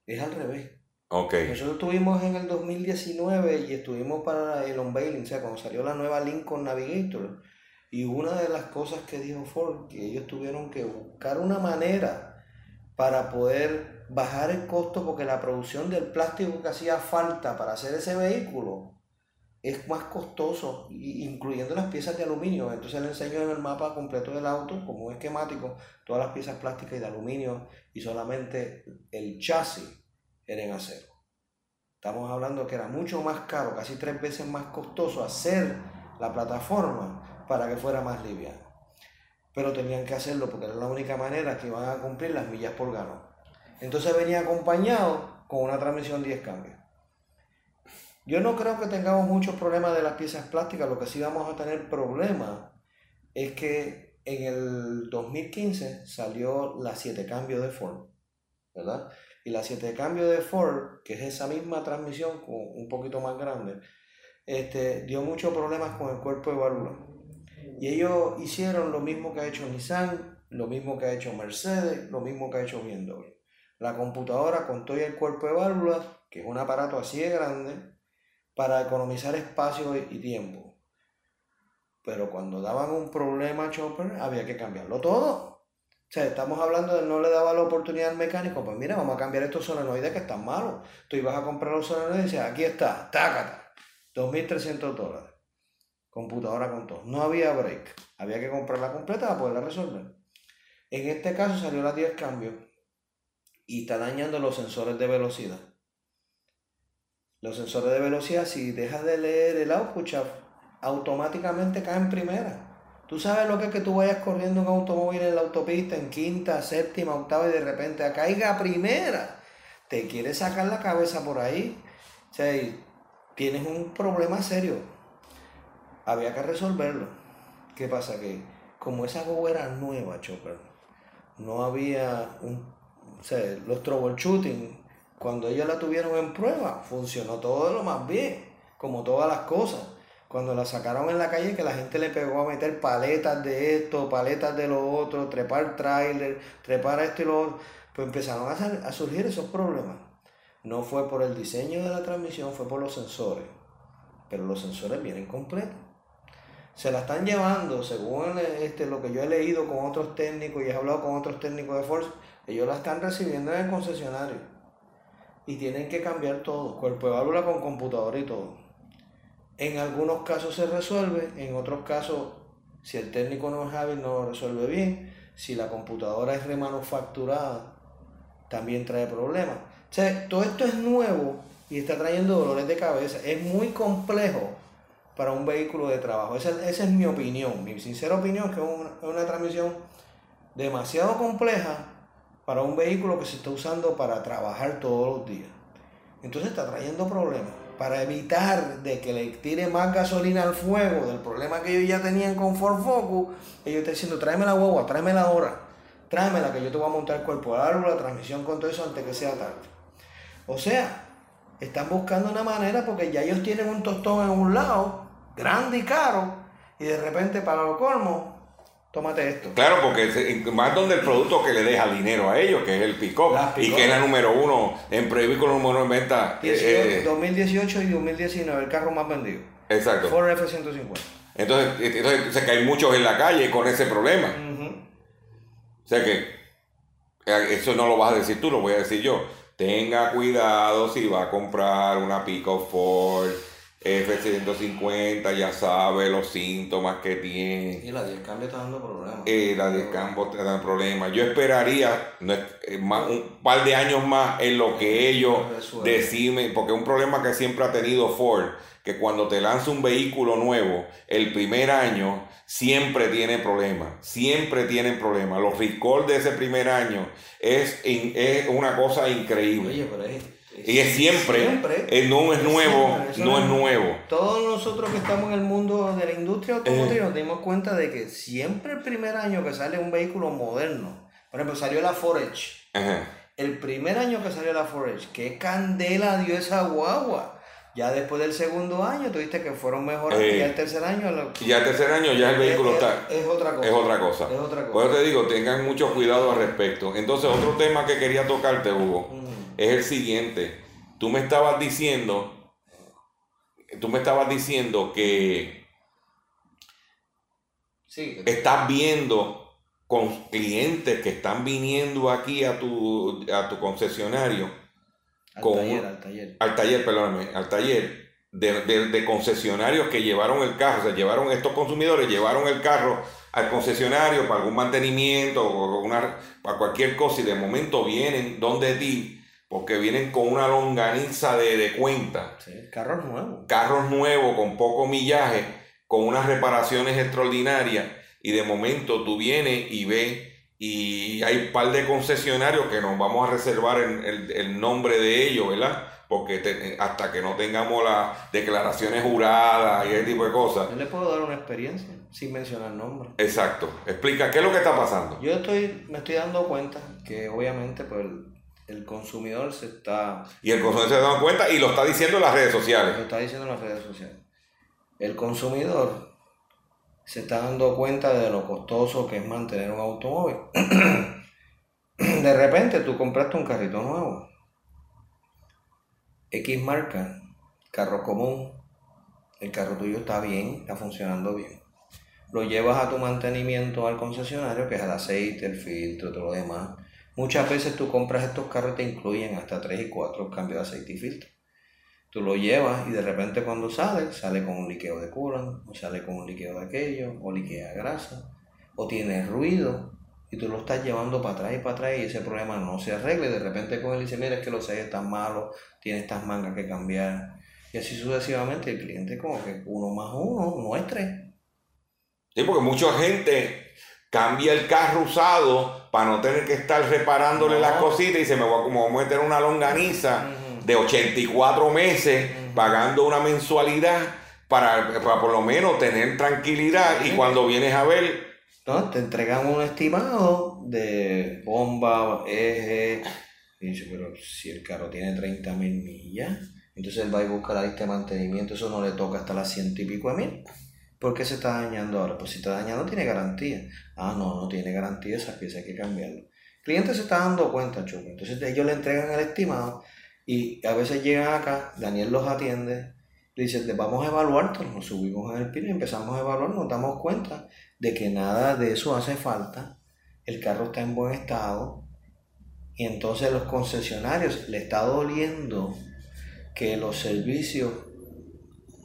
Speaker 2: Es al revés.
Speaker 1: Okay.
Speaker 2: Nosotros estuvimos en el 2019 y estuvimos para el unveiling, o sea, cuando salió la nueva Lincoln Navigator. Y una de las cosas que dijo Ford, que ellos tuvieron que buscar una manera para poder bajar el costo, porque la producción del plástico que hacía falta para hacer ese vehículo es más costoso, incluyendo las piezas de aluminio. Entonces le enseño en el mapa completo del auto, como un esquemático, todas las piezas plásticas y de aluminio y solamente el chasis era en acero. Estamos hablando que era mucho más caro, casi tres veces más costoso hacer la plataforma para que fuera más liviana. Pero tenían que hacerlo porque era la única manera que iban a cumplir las millas por galón. Entonces venía acompañado con una transmisión 10 cambios. Yo no creo que tengamos muchos problemas de las piezas plásticas, lo que sí vamos a tener problemas es que en el 2015 salió la 7 cambio de Ford, ¿verdad? Y la 7 cambio de Ford, que es esa misma transmisión con un poquito más grande, este, dio muchos problemas con el cuerpo de válvula. Y ellos hicieron lo mismo que ha hecho Nissan, lo mismo que ha hecho Mercedes, lo mismo que ha hecho BMW. La computadora con todo el cuerpo de válvula, que es un aparato así de grande, para economizar espacio y tiempo. Pero cuando daban un problema a Chopper, había que cambiarlo todo. O sea, estamos hablando de no le daba la oportunidad al mecánico, pues mira, vamos a cambiar estos solenoides que están malos. Tú ibas a comprar los solenoides y decías, aquí está, tácata, 2.300 dólares. Computadora con todo. No había break. Había que comprarla completa para poderla resolver. En este caso salió la 10 cambios y está dañando los sensores de velocidad. Los sensores de velocidad, si dejas de leer el output automáticamente caen primera. Tú sabes lo que es que tú vayas corriendo un automóvil en la autopista en quinta, séptima, octava y de repente caiga primera. Te quieres sacar la cabeza por ahí. O sea, tienes un problema serio. Había que resolverlo. ¿Qué pasa? Que como esa juego era nueva, Chopper, no había un. O sea, los troubleshooting cuando ellos la tuvieron en prueba, funcionó todo lo más bien, como todas las cosas. Cuando la sacaron en la calle, que la gente le pegó a meter paletas de esto, paletas de lo otro, trepar trailer, trepar esto y lo otro, pues empezaron a, surgir esos problemas. No fue por el diseño de la transmisión, fue por los sensores. Pero los sensores vienen completos. Se la están llevando, según este, lo que yo he leído con otros técnicos y he hablado con otros técnicos de Force, ellos la están recibiendo en el concesionario y tienen que cambiar todo, cuerpo de válvula con computadora y todo. En algunos casos se resuelve, en otros casos, si el técnico no es hábil, no lo resuelve bien. Si la computadora es remanufacturada, también trae problemas. Todo esto es nuevo y está trayendo dolores de cabeza. Es muy complejo para un vehículo de trabajo. Esa, esa es mi opinión, mi sincera opinión, que es una, es una transmisión demasiado compleja para un vehículo que se está usando para trabajar todos los días. Entonces está trayendo problemas. Para evitar de que le tire más gasolina al fuego del problema que ellos ya tenían con Ford Focus, ellos están diciendo, tráeme la guagua, tráeme la hora, tráemela que yo te voy a montar el cuerpo de árbol, la transmisión con todo eso antes que sea tarde. O sea, están buscando una manera porque ya ellos tienen un tostón en un lado, grande y caro, y de repente para lo colmo tómate esto.
Speaker 1: Claro, porque más donde el producto que le deja dinero a ellos, que es el pick y que es la número uno en vehículo número en venta.
Speaker 2: 2018 eh, y 2019, el carro más vendido.
Speaker 1: Exacto.
Speaker 2: Ford F-150.
Speaker 1: Entonces, entonces se caen muchos en la calle con ese problema. O sea que eh, eso no lo vas a decir tú, lo voy a decir yo. Tenga cuidado si va a comprar una pick-up Ford F-150 ya sabe los síntomas que tiene.
Speaker 2: Y la 10 cambio está dando problemas.
Speaker 1: Eh, la 10 cambio está dando problemas. Yo esperaría eh, un par de años más en lo que ellos decimen, porque es un problema que siempre ha tenido Ford, que cuando te lanza un vehículo nuevo, el primer año siempre tiene problemas, siempre tienen problemas. Los recall de ese primer año es, es una cosa increíble.
Speaker 2: Oye, pero es
Speaker 1: y es siempre, eh, no es nuevo, no es nuevo.
Speaker 2: Todos nosotros que estamos en el mundo de la industria automotriz nos dimos cuenta de que siempre el primer año que sale un vehículo moderno, por ejemplo, salió la Forage. El primer año que salió la Forage, qué candela dio esa guagua. Ya después del segundo año, tuviste que fueron mejores. y ya el tercer año.
Speaker 1: Ya el tercer año ya el vehículo está.
Speaker 2: Es otra cosa.
Speaker 1: Es otra cosa.
Speaker 2: Es otra cosa.
Speaker 1: Por eso te digo, tengan mucho cuidado al respecto. Entonces, otro tema que quería tocarte, Hugo es el siguiente. Tú me estabas diciendo, tú me estabas diciendo que estás viendo con clientes que están viniendo aquí a tu, a tu concesionario.
Speaker 2: Al taller, al taller.
Speaker 1: Al taller, perdóname, al taller de, concesionarios que llevaron el carro, o sea, llevaron estos consumidores, llevaron el carro al concesionario para algún mantenimiento o una, para cualquier cosa y de momento vienen donde ti porque vienen con una longaniza de, de cuenta.
Speaker 2: Sí, carros nuevos.
Speaker 1: Carros nuevos con poco millaje, con unas reparaciones extraordinarias y de momento tú vienes y ves y hay un par de concesionarios que nos vamos a reservar el, el, nombre de ellos, ¿verdad? Porque hasta que no tengamos las declaraciones juradas y ese tipo de cosas.
Speaker 2: Yo le puedo dar una experiencia sin mencionar nombre.
Speaker 1: Exacto. Explica, ¿qué es lo que está pasando?
Speaker 2: Yo estoy, me estoy dando cuenta que obviamente pues, el, consumidor se está...
Speaker 1: Y el consumidor se da cuenta y lo está diciendo en las redes sociales.
Speaker 2: Lo está diciendo en las redes sociales. El consumidor se está dando cuenta de lo costoso que es mantener un automóvil. de repente tú compraste un carrito nuevo. X marca, carro común. El carro tuyo está bien, está funcionando bien. Lo llevas a tu mantenimiento al concesionario, que es el aceite, el filtro, todo lo demás. Muchas veces tú compras estos carros te incluyen hasta 3 y 4 cambios de aceite y filtro. Tú lo llevas y de repente cuando sale, sale con un liqueo de coolant, o sale con un liqueo de aquello, o liquea grasa, o tiene ruido, y tú lo estás llevando para atrás y para atrás y ese problema no se arregla. Y de repente con él dice, mira, es que los sellos están malos, tiene estas mangas que cambiar. Y así sucesivamente el cliente como que uno más uno no es tres.
Speaker 1: Sí, porque mucha gente cambia el carro usado para no tener que estar reparándole las cositas y se me va como a meter una longaniza de 84 meses pagando una mensualidad para, por lo menos tener tranquilidad y cuando vienes a ver...
Speaker 2: No, te entregan un estimado de bomba, eje, y dice, pero si el carro tiene 30 mil millas, entonces él va a buscar a este mantenimiento, eso no le toca hasta las ciento y pico de mil. ¿Por qué se está dañando ahora? Pues si está dañando tiene garantía. Ah, no, no tiene garantía, esa pieza hay que cambiarlo. El cliente se está dando cuenta, Chuck. Entonces ellos le entregan el estimado y a veces llegan acá, Daniel los atiende, le dice, vamos a evaluar, nos subimos en el pino y empezamos a evaluar, nos damos cuenta de que nada de eso hace falta, el carro está en buen estado, y entonces los concesionarios le está doliendo que los servicios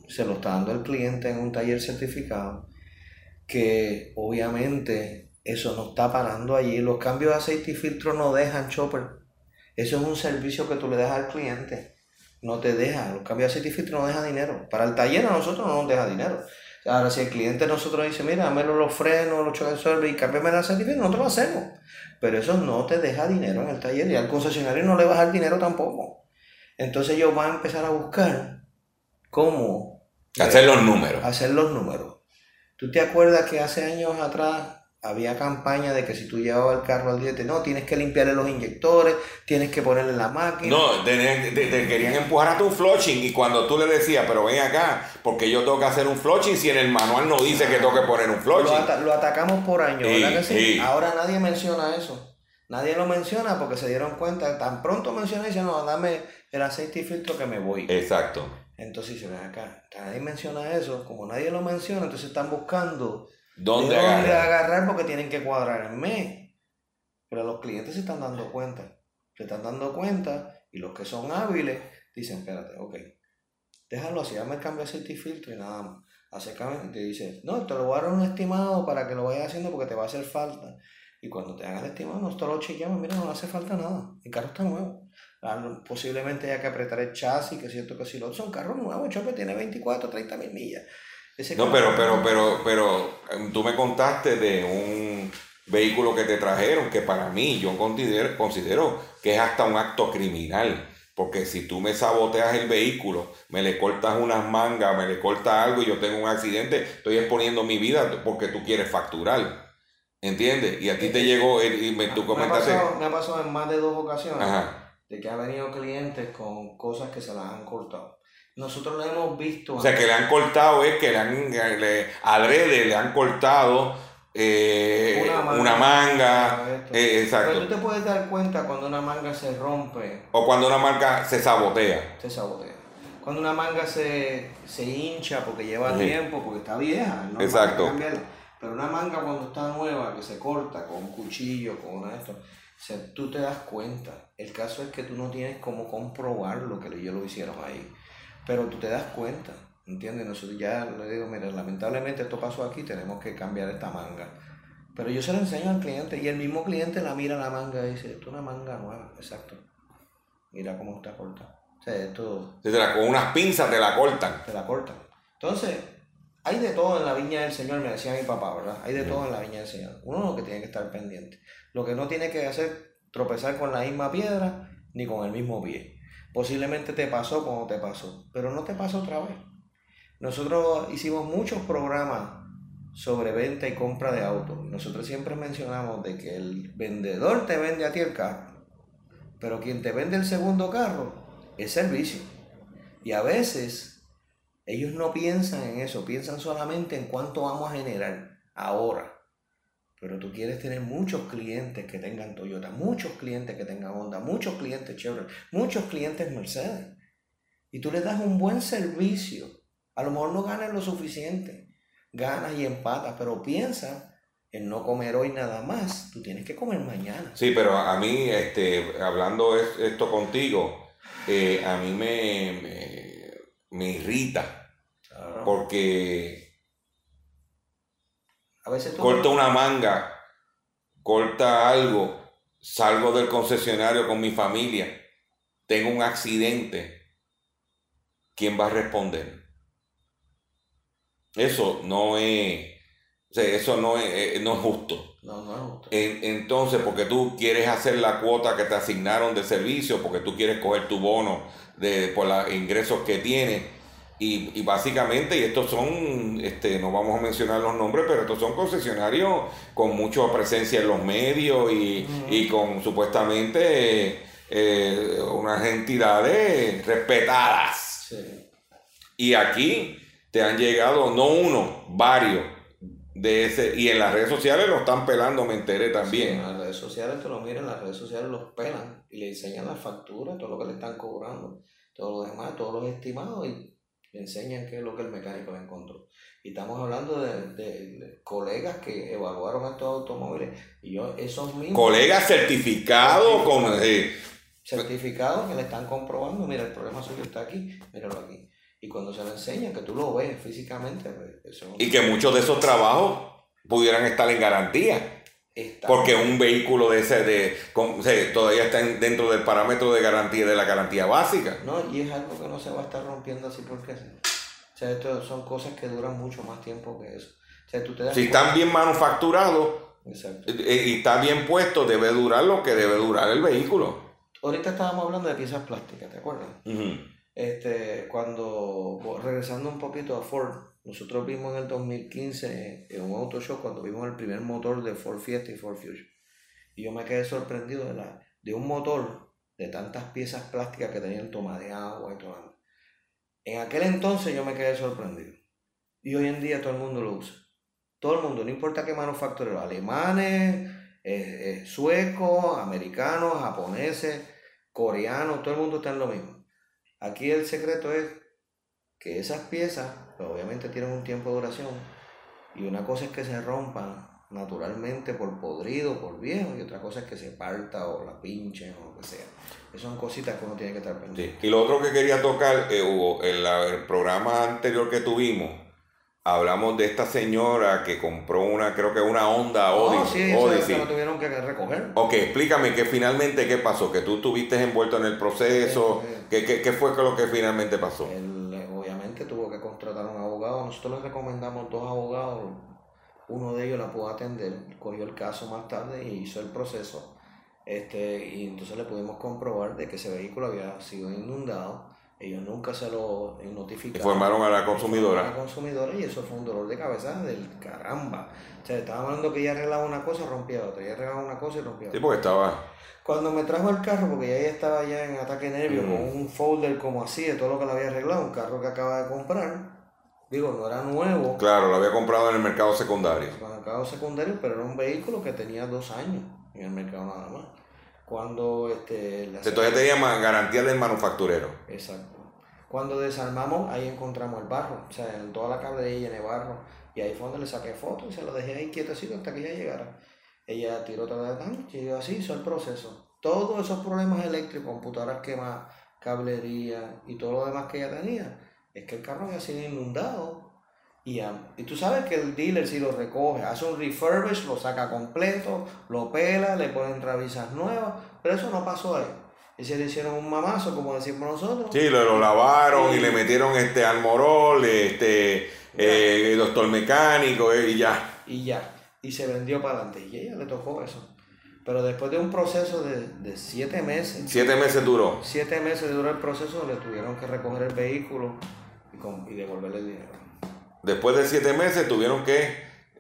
Speaker 2: se lo está dando el cliente en un taller certificado, que obviamente eso no está parando allí, los cambios de aceite y filtro no dejan chopper eso es un servicio que tú le das al cliente. No te deja, los cambios de aceite y filtro no deja dinero. Para el taller a nosotros no nos deja dinero. Ahora, si el cliente nosotros dice, mira, dame los frenos, los choques y cámbiame el aceite y filtro, nosotros lo hacemos. Pero eso no te deja dinero en el taller y al concesionario no le va a dar dinero tampoco. Entonces ellos van a empezar a buscar cómo...
Speaker 1: Hacer los números.
Speaker 2: Hacer los números. ¿Tú te acuerdas que hace años atrás había campaña de que si tú llevabas el carro al diente, no, tienes que limpiarle los inyectores, tienes que ponerle la máquina.
Speaker 1: No, te, querían empujar a tu flushing y cuando tú le decías, pero ven acá, porque yo tengo que hacer un flushing si en el manual no dice que tengo que poner un flushing.
Speaker 2: Lo, atacamos por años, ¿verdad que sí? Ahora nadie menciona eso. Nadie lo menciona porque se dieron cuenta, tan pronto menciona y dicen, no, dame el aceite y filtro que me voy.
Speaker 1: Exacto.
Speaker 2: Entonces, si ven acá, nadie menciona eso, como nadie lo menciona, entonces están buscando
Speaker 1: ¿Dónde, agarrar?
Speaker 2: agarrar? porque tienen que cuadrar en mes. Pero los clientes se están dando cuenta. Se están dando cuenta y los que son hábiles dicen, espérate, ok, déjalo así, dame el cambio de aceite y filtro y nada más. Hace cambio y te dice, no, te lo voy a dar un estimado para que lo vayas haciendo porque te va a hacer falta. Y cuando te hagan el estimado, nosotros lo chequeamos, mira, no hace falta nada. El carro está nuevo. Ah, posiblemente haya que apretar el chasis, que es cierto que si lo son carros nuevos, chope tiene 24, 30 mil millas
Speaker 1: no, pero, pero, pero, pero tú me contaste de un vehículo que te trajeron que para mí yo considero, considero que es hasta un acto criminal. Porque si tú me saboteas el vehículo, me le cortas unas mangas, me le cortas algo y yo tengo un accidente, estoy exponiendo mi vida porque tú quieres facturar. ¿Entiendes? Y a ti te llegó, y me, tú comentaste...
Speaker 2: Me ha, pasado, en más de dos ocasiones de que ha venido clientes con cosas que se las han cortado. Nosotros lo hemos visto.
Speaker 1: O sea, que le han cortado, es que le han, le, adrede le han cortado eh, una manga. Eh, exacto.
Speaker 2: Pero tú te puedes dar cuenta cuando una manga se rompe.
Speaker 1: O cuando una manga se sabotea.
Speaker 2: Se sabotea. Cuando una manga se, se hincha porque lleva tiempo, porque está vieja. ¿no?
Speaker 1: Exacto.
Speaker 2: Pero una manga cuando está nueva, que se corta con un cuchillo, con una de esto, tú te das cuenta. El caso es que tú no tienes cómo comprobar lo que ellos lo hicieron ahí. Pero tú te das cuenta, ¿entiendes? Nosotros ya le digo, mira, lamentablemente esto pasó aquí, tenemos que cambiar esta manga. Pero yo se lo enseño al cliente y el mismo cliente la mira la manga y dice, esto es una manga nueva, exacto. Mira cómo está corta. O sea, esto...
Speaker 1: con unas pinzas te la cortan.
Speaker 2: Te la cortan. Entonces, hay de todo en la viña del Señor, me decía mi papá, ¿verdad? Hay de todo en la viña del Señor. Uno lo que tiene que estar pendiente. Lo que no tiene que hacer tropezar con la misma piedra ni con el mismo pie. Posiblemente te pasó como te pasó, pero no te pasó otra vez. Nosotros hicimos muchos programas sobre venta y compra de autos. Nosotros siempre mencionamos de que el vendedor te vende a ti el carro, pero quien te vende el segundo carro es servicio. Y a veces ellos no piensan en eso, piensan solamente en cuánto vamos a generar ahora. Pero tú quieres tener muchos clientes que tengan Toyota, muchos clientes que tengan Honda, muchos clientes Chevrolet, muchos clientes Mercedes. Y tú les das un buen servicio. A lo mejor no ganas lo suficiente, ganas y empatas, pero piensa en no comer hoy nada más. Tú tienes que comer mañana.
Speaker 1: Sí, pero a mí, este, hablando esto contigo, eh, a mí me, me, irrita. Porque
Speaker 2: a veces
Speaker 1: una manga, corta algo, salgo del concesionario con mi familia, tengo un accidente, ¿quién va a responder? Eso no es, eso no es, eh, no es justo.
Speaker 2: No, no es justo.
Speaker 1: entonces, porque tú quieres hacer la cuota que te asignaron de servicio, porque tú quieres coger tu bono de, por los ingresos que tienes, y, básicamente, y estos son, este, no vamos a mencionar los nombres, pero estos son concesionarios con mucha presencia en los medios y, con supuestamente eh, unas entidades respetadas. Y aquí te han llegado, no uno, varios de ese, y en las redes sociales lo están pelando, me enteré también.
Speaker 2: en las redes sociales te lo miran, las redes sociales los pelan y le enseñan las facturas, todo lo que le están cobrando, todo lo demás, todos los estimados y le enseñan qué es lo que el mecánico le encontró. Y estamos hablando de, colegas que evaluaron estos automóviles y yo, esos mismos...
Speaker 1: Colegas certificados con... Eh,
Speaker 2: certificados que le están comprobando, mira, el problema suyo está aquí, míralo aquí. Y cuando se lo enseñan, que tú lo ves físicamente, pues,
Speaker 1: Y que muchos de esos trabajos pudieran estar en garantía. Porque un vehículo de ese de todavía está dentro del parámetro de garantía de la garantía básica.
Speaker 2: No, y es algo que no se va a estar rompiendo así porque O sea, esto son cosas que duran mucho más tiempo que eso.
Speaker 1: si están bien manufacturados eh, y está bien puesto, debe durar lo que debe durar el vehículo.
Speaker 2: Ahorita estábamos hablando de piezas plásticas, ¿te acuerdas? Este, cuando regresando un poquito a Ford, nosotros vimos en el 2015 en un auto show cuando vimos el primer motor de Ford Fiesta y Ford Fusion. Y yo me quedé sorprendido de, la, de un motor de tantas piezas plásticas que tenían toma de agua y todo. En aquel entonces yo me quedé sorprendido. Y hoy en día todo el mundo lo usa. Todo el mundo, no importa qué manufacturero, alemanes, eh, eh, suecos, americanos, japoneses, coreanos, todo el mundo está en lo mismo. Aquí el secreto es que esas piezas pues obviamente tienen un tiempo de duración. Y una cosa es que se rompan naturalmente por podrido, por viejo, y otra cosa es que se parta o la pinchen o lo que sea. Esas son cositas que uno tiene que estar pendiente.
Speaker 1: Y lo otro que quería tocar, eh, Hugo, en el programa anterior que tuvimos, hablamos de esta señora que compró una, creo que una Honda
Speaker 2: oh, Odyssey. sí, eso que tuvieron que recoger.
Speaker 1: Ok, explícame que finalmente qué pasó, que tú estuviste envuelto en el proceso, ¿qué, qué, fue lo que finalmente pasó?
Speaker 2: Contratar un abogado. Nosotros le recomendamos dos abogados. Uno de ellos la pudo atender, cogió el caso más tarde y hizo el proceso. Este, y entonces le pudimos comprobar de que ese vehículo había sido inundado. Ellos nunca se lo notificaron.
Speaker 1: Informaron a la consumidora.
Speaker 2: A la consumidora y eso fue un dolor de cabeza del caramba. O sea, estaba hablando que ella arreglaba una cosa, rompía otra. Ella arreglaba una cosa y rompía otra.
Speaker 1: Sí, porque estaba
Speaker 2: cuando me trajo el carro, porque ella estaba ya en ataque nervio, con un folder como así de todo lo que le había arreglado, un carro que acaba de comprar. Digo, no era nuevo.
Speaker 1: Claro, lo había comprado en el mercado secundario.
Speaker 2: En el mercado secundario, pero era un vehículo que tenía dos años en el mercado nada más. Cuando este.
Speaker 1: todavía tenía garantía del manufacturero.
Speaker 2: Exacto. Cuando desarmamos, ahí encontramos el barro. O sea, en toda la cableilla llena de barro. Y ahí fue donde le saqué fotos y se lo dejé ahí quietecito hasta que ella llegara. Ella tiró toda la y así hizo el proceso. Todos esos problemas eléctricos, computadoras quemadas, cablería y todo lo demás que ella tenía, es que el carro había sido inundado. Y, y tú sabes que el dealer si lo recoge, hace un refurbish, lo saca completo, lo pela, le ponen travisas nuevas, pero eso no pasó ahí. Y se le hicieron un mamazo, como decimos nosotros.
Speaker 1: Sí, lo, lavaron y, le metieron este almorol, este eh, doctor mecánico eh, y ya.
Speaker 2: Y ya. Y se vendió para adelante. Y ella le tocó eso. Pero después de un proceso de, de siete meses,
Speaker 1: Siete meses duró.
Speaker 2: siete meses duró el proceso, le tuvieron que recoger el vehículo y, con- y devolverle el dinero.
Speaker 1: Después de siete meses tuvieron que...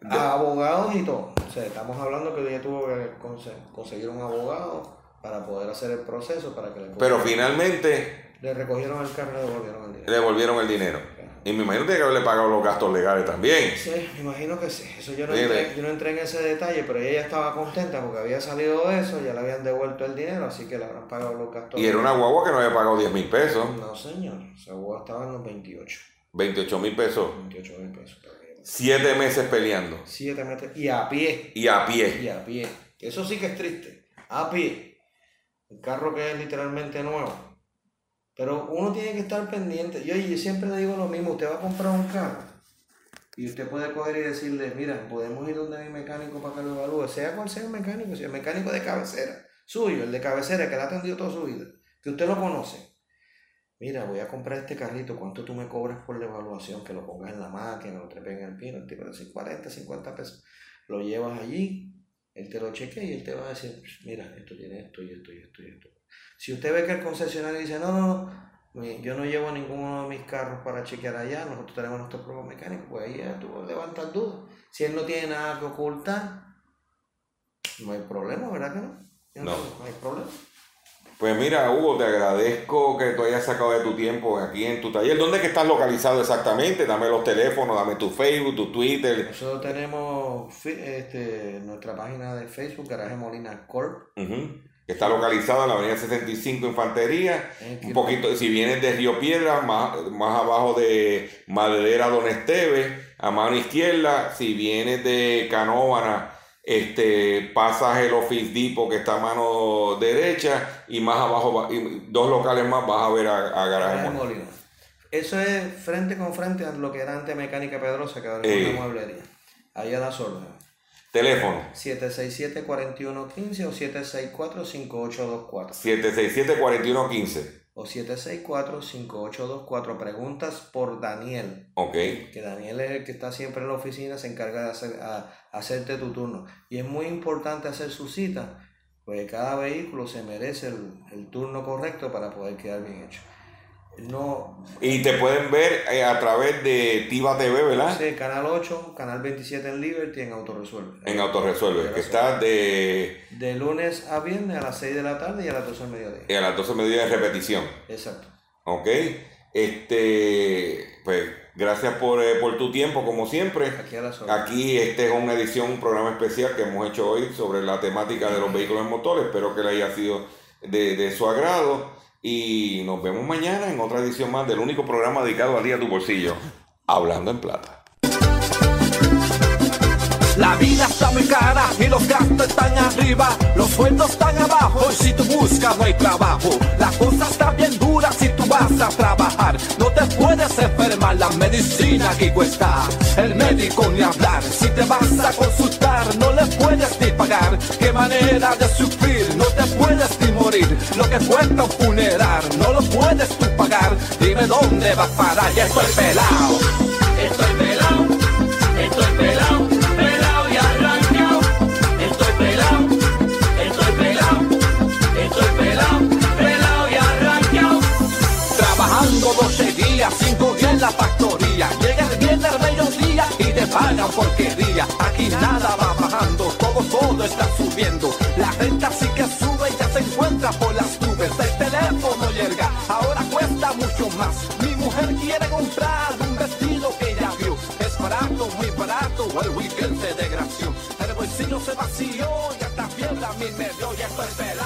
Speaker 1: de-
Speaker 2: A abogados y todo. O sea, estamos hablando que ella tuvo que conse- conseguir un abogado para poder hacer el proceso, para que le,
Speaker 1: pero finalmente
Speaker 2: le recogieron el carro y le devolvieron el dinero.
Speaker 1: le devolvieron el dinero. Y me imagino que tiene que haberle pagado los gastos legales también.
Speaker 2: Sí, me imagino que sí. Eso yo no, entré, yo no entré en ese detalle, pero ella estaba contenta porque había salido de eso, ya le habían devuelto el dinero, así que le habrán pagado los gastos.
Speaker 1: Y era una guagua que no había pagado 10 mil pesos,
Speaker 2: No, señor. Esa guagua estaba en los 28.
Speaker 1: 28 mil pesos.
Speaker 2: 28 mil pesos.
Speaker 1: Siete meses peleando.
Speaker 2: Siete metros. Y a pie.
Speaker 1: Y a pie.
Speaker 2: Y a pie. Eso sí que es triste. A pie. Un carro que es literalmente nuevo. Pero uno tiene que estar pendiente. Yo, yo siempre le digo lo mismo. Usted va a comprar un carro. Y usted puede coger y decirle, mira, podemos ir donde mi mecánico para que lo evalúe. Sea cual sea el mecánico. Si el mecánico de cabecera. Suyo, el de cabecera que le ha atendido toda su vida. Que usted lo conoce. Mira, voy a comprar este carrito. ¿Cuánto tú me cobras por la evaluación? Que lo pongas en la máquina, lo trepes en el pino. El tipo de decir 40, 50 pesos. Lo llevas allí. Él te lo chequea y él te va a decir, mira, esto tiene esto y esto y esto y esto. Si usted ve que el concesionario dice, no, no, no, yo no llevo ninguno de mis carros para chequear allá, nosotros tenemos nuestro propio mecánico, pues ahí ya tú levantas dudas. Si él no tiene nada que ocultar, no hay problema, ¿verdad que no?
Speaker 1: No.
Speaker 2: No hay problema.
Speaker 1: Pues mira, Hugo, te agradezco que tú hayas sacado de tu tiempo aquí en tu taller. ¿Dónde es que estás localizado exactamente? Dame los teléfonos, dame tu Facebook, tu Twitter.
Speaker 2: Nosotros tenemos este, nuestra página de Facebook, Garaje Molina Corp.
Speaker 1: Está localizado en la avenida 65 Infantería. Un poquito, si vienes de Río Piedra, más, más abajo de Maderera Don Esteve, a mano izquierda. Si vienes de Canóvana, este, pasas el Office Depot que está a mano derecha y más abajo, va- y dos locales más vas a ver a, a Garaje
Speaker 2: Garaje
Speaker 1: Molina.
Speaker 2: Molina. Eso es frente con frente a lo que era antes Mecánica Pedrosa, que ahora es una mueblería. Ahí a las órdenes.
Speaker 1: Teléfono
Speaker 2: 767-4115 o 764-5824.
Speaker 1: 767-4115.
Speaker 2: O 764-5824. Preguntas por Daniel.
Speaker 1: Ok.
Speaker 2: Que Daniel es el que está siempre en la oficina, se encarga de hacer, a- hacerte tu turno. Y es muy importante hacer su cita, porque cada vehículo se merece el, el turno correcto para poder quedar bien hecho. No,
Speaker 1: Y te pueden ver eh, a través de Tiva TV, ¿verdad?
Speaker 2: Sí, Canal 8, Canal 27 en Liberty, en Autoresuelve.
Speaker 1: En Autoresuelve, que está de
Speaker 2: De lunes a viernes a las 6 de la tarde y a las 12 del mediodía.
Speaker 1: eh, a las 12 medidas de repetición.
Speaker 2: Exacto.
Speaker 1: ¿Ok? Este, pues gracias por, eh, por tu tiempo, como siempre.
Speaker 2: Aquí a las órdenes.
Speaker 1: Aquí este es una edición, un programa especial que hemos hecho hoy sobre la temática de los vehículos en motores. Espero que le haya sido de, de su agrado. Y nos vemos mañana en otra edición más del único programa dedicado al día a tu bolsillo. Hablando en plata.
Speaker 4: La vida está muy cara y los gastos están arriba, los sueldos están abajo y si tú buscas no hay trabajo. La cosa está bien dura si tú vas a trabajar, no te puedes enfermar, la medicina aquí cuesta, el médico ni hablar. Si te vas a consultar no le puedes ni pagar, qué manera de sufrir, no te puedes ni morir. Lo que cuesta un funeral no lo puedes tú pagar, dime dónde vas a parar, ya estoy pelado. Estoy pelado, estoy pelado, pagan porquería. Aquí nada va bajando, todo, todo está subiendo. La renta sí que sube y ya se encuentra por las nubes. El teléfono llega, ahora cuesta mucho más. Mi mujer quiere comprar un vestido que ella vio. Es barato, muy barato, el weekend se desgració. El bolsillo se vació y hasta fiebre a mí me dio y estoy pelado.